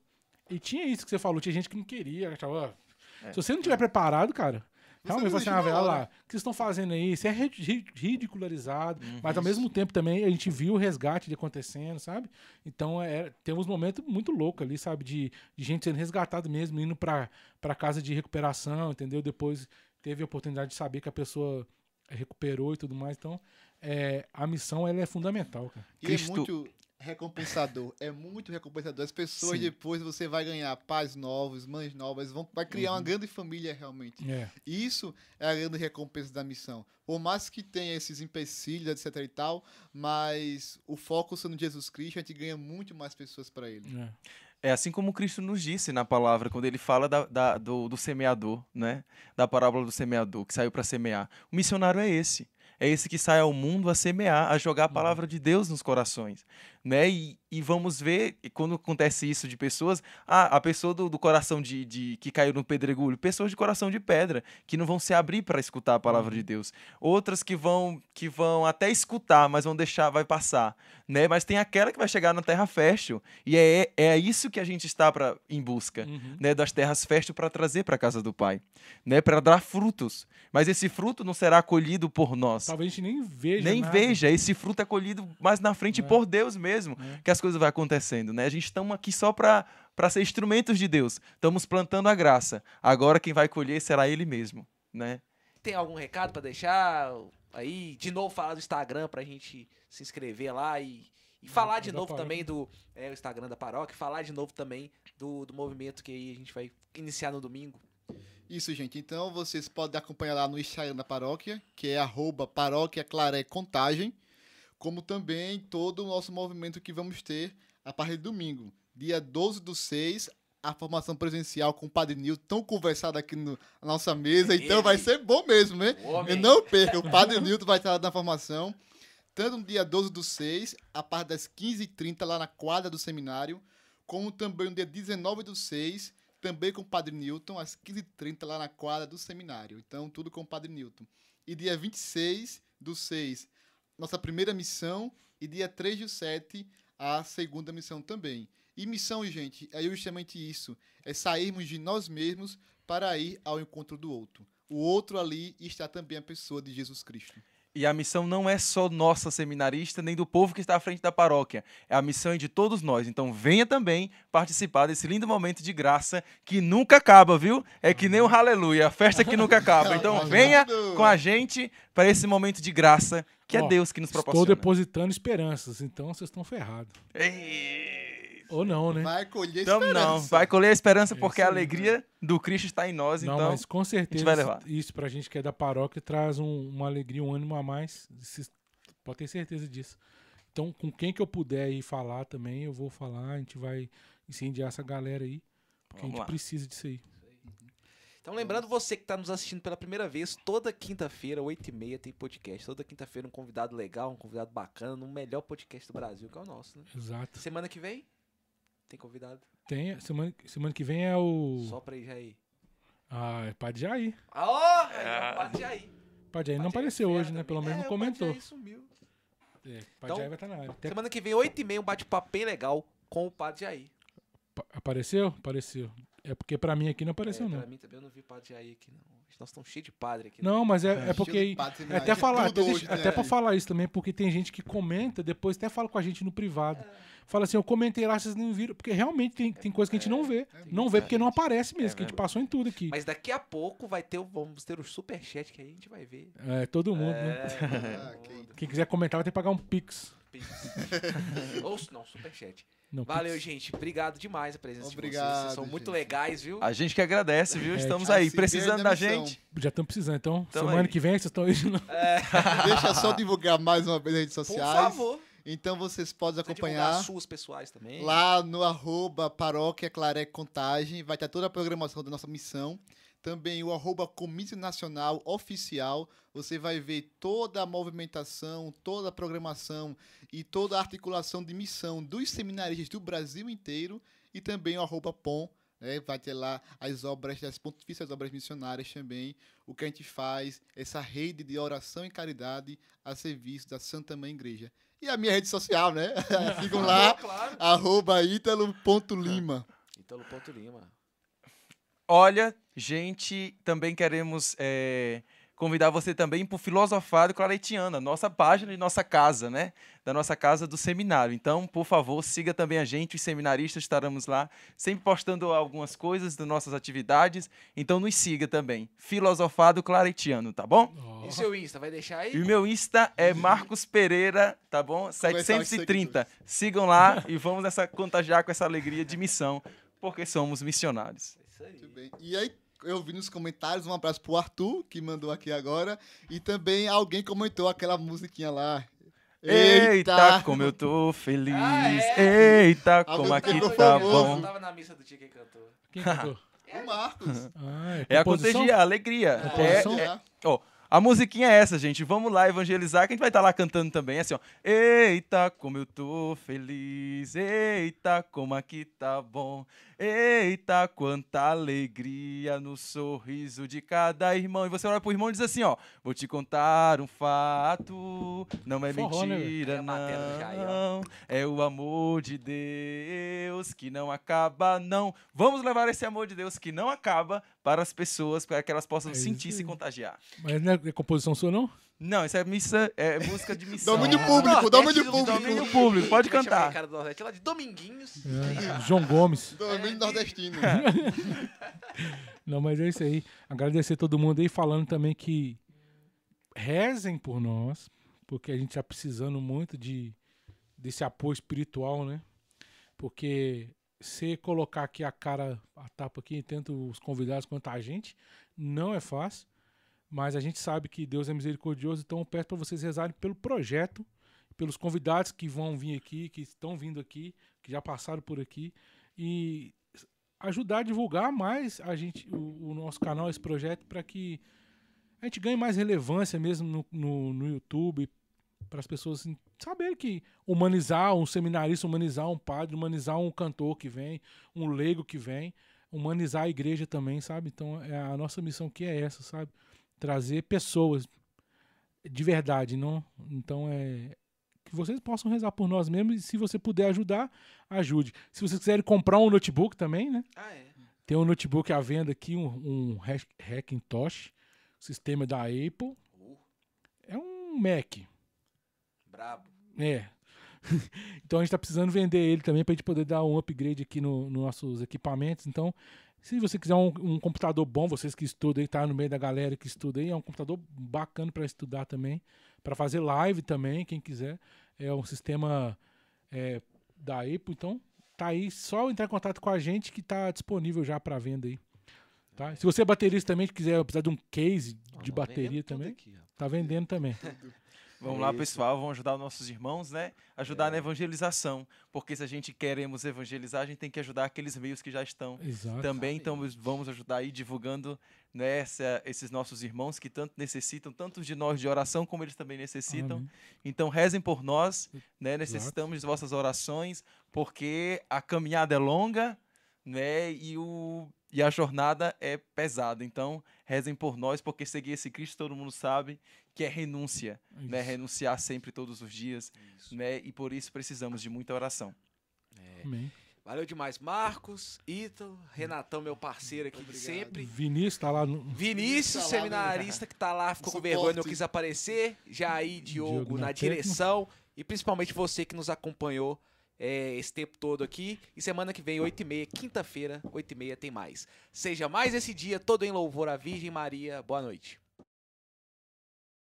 E tinha isso que você falou, tinha gente que não queria, achava, ó, se você não tiver preparado, cara, realmente você assim, ah, lá, o que vocês estão fazendo aí? Isso é ri- ri- ridicularizado, Uhum. mas ao mesmo tempo também a gente viu o resgate de acontecendo, sabe? Então é, tem uns momentos muito loucos ali, sabe? De, de gente sendo resgatado mesmo, indo pra, pra casa de recuperação, entendeu? Depois teve a oportunidade de saber que a pessoa recuperou e tudo mais. Então, é, a missão ela é fundamental, cara. E Cristo- é muito recompensador. É muito recompensador. As pessoas Sim. depois você vai ganhar pais novos, mães novas, vão, vai criar uma grande família realmente. É. Isso é a grande recompensa da missão. Por mais que tenha esses empecilhos, etc e tal, mas o foco sendo Jesus Cristo, a gente ganha muito mais pessoas para ele. é. É assim como Cristo nos disse na palavra, quando ele fala da- da- do, do semeador, né? Da parábola do semeador, que saiu para semear. O missionário é esse. É esse que sai ao mundo a semear, a jogar a palavra de Deus nos corações. Né? E, e vamos ver, quando acontece isso de pessoas, ah, a pessoa do, do coração de, de que caiu no pedregulho, pessoas de coração de pedra, que não vão se abrir para escutar a palavra de Deus. Outras que vão que vão até escutar, mas vão deixar, vai passar. Né? Mas tem aquela que vai chegar na terra fértil. E é, é isso que a gente está pra, em busca Uhum. né, das terras férteis para trazer para a casa do Pai, né, para dar frutos. Mas esse fruto não será colhido por nós. Talvez a gente nem veja. Nem nada. veja, esse fruto é colhido mais na frente É. por Deus mesmo, É. que as coisas vão acontecendo, né? A gente estamos aqui só para para ser instrumentos de Deus. Estamos plantando a graça. Agora quem vai colher será ele mesmo, né? Tem algum recado pra deixar? Aí, de novo, falar do Instagram pra gente se inscrever lá e, e falar de novo também do é, o Instagram da paróquia, falar de novo também do, do movimento que aí a gente vai iniciar no domingo. Isso, gente. Então vocês podem acompanhar lá no Instagram da paróquia, que é arroba paróquia Claré Contagem, como também todo o nosso movimento que vamos ter a partir de domingo. Dia 12 do 6, a formação presencial com o Padre Nilton, tão conversado aqui no- na nossa mesa, então Ele. vai ser bom mesmo, né? O homem. E não perca, o Padre Nilton vai estar lá na formação, tanto no dia 12 do 6, a partir das 15h30 lá na quadra do seminário, como também no dia 19 do 6, também com o Padre Newton, às 15h30 lá na quadra do seminário. Então, tudo com o Padre Newton. E dia 26 do 6, nossa primeira missão. E dia 3 do 7, a segunda missão também. E missão, gente, é justamente isso. É sairmos de nós mesmos para ir ao encontro do outro. O outro ali está também a pessoa de Jesus Cristo. E a missão não é só nossa seminarista, nem do povo que está à frente da paróquia. É a missão de todos nós. Então venha também participar desse lindo momento de graça que nunca acaba, viu? É que nem o aleluia, a festa que nunca acaba. Então venha com a gente para esse momento de graça que é Ó, Deus que nos Estou proporciona. depositando esperanças, então vocês estão ferrados. Ei! Ou não, né? Vai colher Então esperança. não, vai colher a esperança É porque isso a alegria do Cristo está em nós, não, então mas com certeza vai levar. isso pra gente que é da paróquia traz um- uma alegria, um ânimo a mais. Vocês Pode ter certeza disso. Então, com quem que eu puder ir falar também, eu vou falar. A gente vai incendiar essa galera aí. Porque a Vamos gente lá. precisa disso aí. Então, lembrando você que está nos assistindo pela primeira vez, toda quinta-feira, 8h30, tem podcast. Toda quinta-feira, um convidado legal, um convidado bacana, no melhor podcast do Brasil, que é o nosso, né? Exato. Semana que vem, tem convidado. Tem, semana, semana que vem é o. Só pra ir já aí. Ah, é Padre Jair. Ah, ó! Aí, ó, Padre Jair. Padre Jair não Jair apareceu é hoje, né? Pelo menos É, não o Padre comentou. Jair sumiu. É, Padre Então, Jair vai estar na área. Até Semana que vem, 8h30, um bate-papo bem legal com o Padre Jair. pa- apareceu? Apareceu. É porque pra mim aqui não apareceu, é, não. Pra mim também eu não vi Padre Jair aqui, não. Nós estamos cheios de padre aqui. Não, mas é, é Cheio porque. padre É seminário, até falar, até, hoje, né? até pra falar isso também, porque tem gente que comenta, depois até fala com a gente no privado. Fala assim, eu comentei lá, vocês não viram, porque realmente tem, tem coisa que a gente não vê. Não vê porque não aparece mesmo, É que a gente passou em tudo aqui. Mas daqui a pouco vai ter, vamos ter o superchat que aí a gente vai ver. É, todo mundo, né? Que- Quem quiser comentar vai ter que pagar um Pix. Pix. Ou, não, superchat. Não, Valeu, Pix. gente. Obrigado demais a presença de vocês. Obrigado, Vocês são muito gente. legais, viu? A gente que agradece, viu? É, Estamos aí, precisando da gente. Já estamos precisando, então. Tamo semana aí. que vem vocês estão aí de novo. Deixa só divulgar mais uma vez as redes Por sociais. favor. Então vocês podem acompanhar as suas pessoais também. lá no arroba paróquia Claré Contagem. Vai ter toda a programação da nossa missão. Também o arroba Comício Nacional Oficial. Você vai ver toda a movimentação, toda a programação e toda a articulação de missão dos seminaristas do Brasil inteiro. E também o arroba POM. Né? Vai ter lá as obras das pontifícias obras missionárias também. O que a gente faz, essa rede de oração e caridade a serviço da Santa Mãe Igreja. E a minha rede social, né? Sigam lá, Claro. arroba ítalo.lima. Ítalo Ponto Lima. Olha, gente, também queremos é, convidar você também para o Filosofado Claretiano, a nossa página de nossa casa, né? Da nossa casa do seminário. Então, por favor, siga também a gente, os seminaristas estaremos lá, sempre postando algumas coisas das nossas atividades. Então, nos siga também. Filosofado Claretiano, tá bom? E o seu Insta, vai deixar aí? E o meu Insta é Marcos Pereira, tá bom? Começar os 730. Sigam lá e vamos nessa contagiar com essa alegria de missão, porque somos missionários. É Isso aí. Muito bem. E aí, eu vi nos comentários, um abraço pro Arthur, que mandou aqui agora. E também alguém comentou aquela musiquinha lá. Eita, como eu tô feliz. Ah, é? Eita, como Alguém aqui tá famoso. Eu bom. tava na missa do dia que cantou. Quem cantou? O Marcos. Ah, É a contagia, a alegria. Composição? É, é, ó, a musiquinha é essa, gente. Vamos lá evangelizar, que a gente vai estar lá cantando também, assim, ó. Eita, como eu tô feliz. Eita, como aqui tá bom. Eita, quanta alegria no sorriso de cada irmão. E você olha pro irmão e diz assim, ó. Vou te contar um fato. Não é Forró, né, mentira, ó. não. É o amor de Deus que não acaba, não. Vamos levar esse amor de Deus que não acaba para as pessoas, para que elas possam É sentir e se contagiar. Mas não é composição sua, não? Não, isso é missa, é música de missão. Domínio público, domínio do público. Domínio público, pode cantar. o cara do Nordeste lá de Dominguinhos. É, João Gomes. Domínio nordestino. Não, mas é isso aí. Agradecer todo mundo aí, falando também que rezem por nós, porque a gente tá precisando muito de desse apoio espiritual, né? Porque você colocar aqui a cara, a tapa aqui, tanto os convidados quanto a gente, não é fácil. Mas a gente sabe que Deus é misericordioso, então eu peço para vocês rezarem pelo projeto, pelos convidados que vão vir aqui, que estão vindo aqui, que já passaram por aqui, e ajudar a divulgar mais a gente, o, o nosso canal, esse projeto, para que a gente ganhe mais relevância mesmo no, no, no YouTube, para as pessoas assim, saberem que humanizar um seminarista, humanizar um padre, humanizar um cantor que vem, um leigo que vem, humanizar a igreja também, sabe? Então é a nossa missão que é essa, sabe? Trazer pessoas de verdade, não? Então é que vocês possam rezar por nós mesmos e se você puder ajudar, ajude. Se vocês quiserem comprar um notebook também, né? Ah, é. Tem um notebook à venda aqui, um, um Hack- Hackintosh, sistema da Apple. Uh, É um Mac. Brabo. É. então a gente tá precisando vender ele também pra gente poder dar um upgrade aqui no- nos nossos equipamentos. Então, se você quiser um, um computador bom, vocês que estudam aí, tá no meio da galera que estuda aí, é um computador bacana para estudar também, para fazer live também, quem quiser. É um sistema é, da Apple, então tá aí, só entrar em contato com a gente que tá disponível já para venda aí. Tá? Se você é baterista também, quiser precisar de um case Ó, de bateria também, aqui, tá vendendo também. Vamos lá, Isso. pessoal, vamos ajudar os nossos irmãos, né? Ajudar na evangelização, porque se a gente queremos evangelizar, a gente tem que ajudar aqueles meios que já estão Exato. também, então vamos ajudar aí divulgando né, essa- esses nossos irmãos que tanto necessitam, tanto de nós de oração como eles também necessitam. Amém. Então rezem por nós, né? Necessitamos de vossas orações, porque a caminhada é longa, né? E, o, e a jornada é pesada. Então rezem por nós, porque seguir esse Cristo todo mundo sabe que é renúncia, né? Isso. Renunciar sempre todos os dias, Isso. né? E por isso precisamos de muita oração. Amém. Valeu demais, Marcos, Ítalo, Renatão, meu parceiro aqui de sempre. Vinícius tá lá no. Vinícius, Tá lá, seminarista que tá lá, ficou com Suporte. vergonha, não quis aparecer. Jair, Diogo, Diogo na, na direção. E principalmente você que nos acompanhou é, esse tempo todo aqui. E semana que vem, 8h30, quinta-feira, 8h30, tem mais. Seja mais esse dia todo em louvor à Virgem Maria. Boa noite.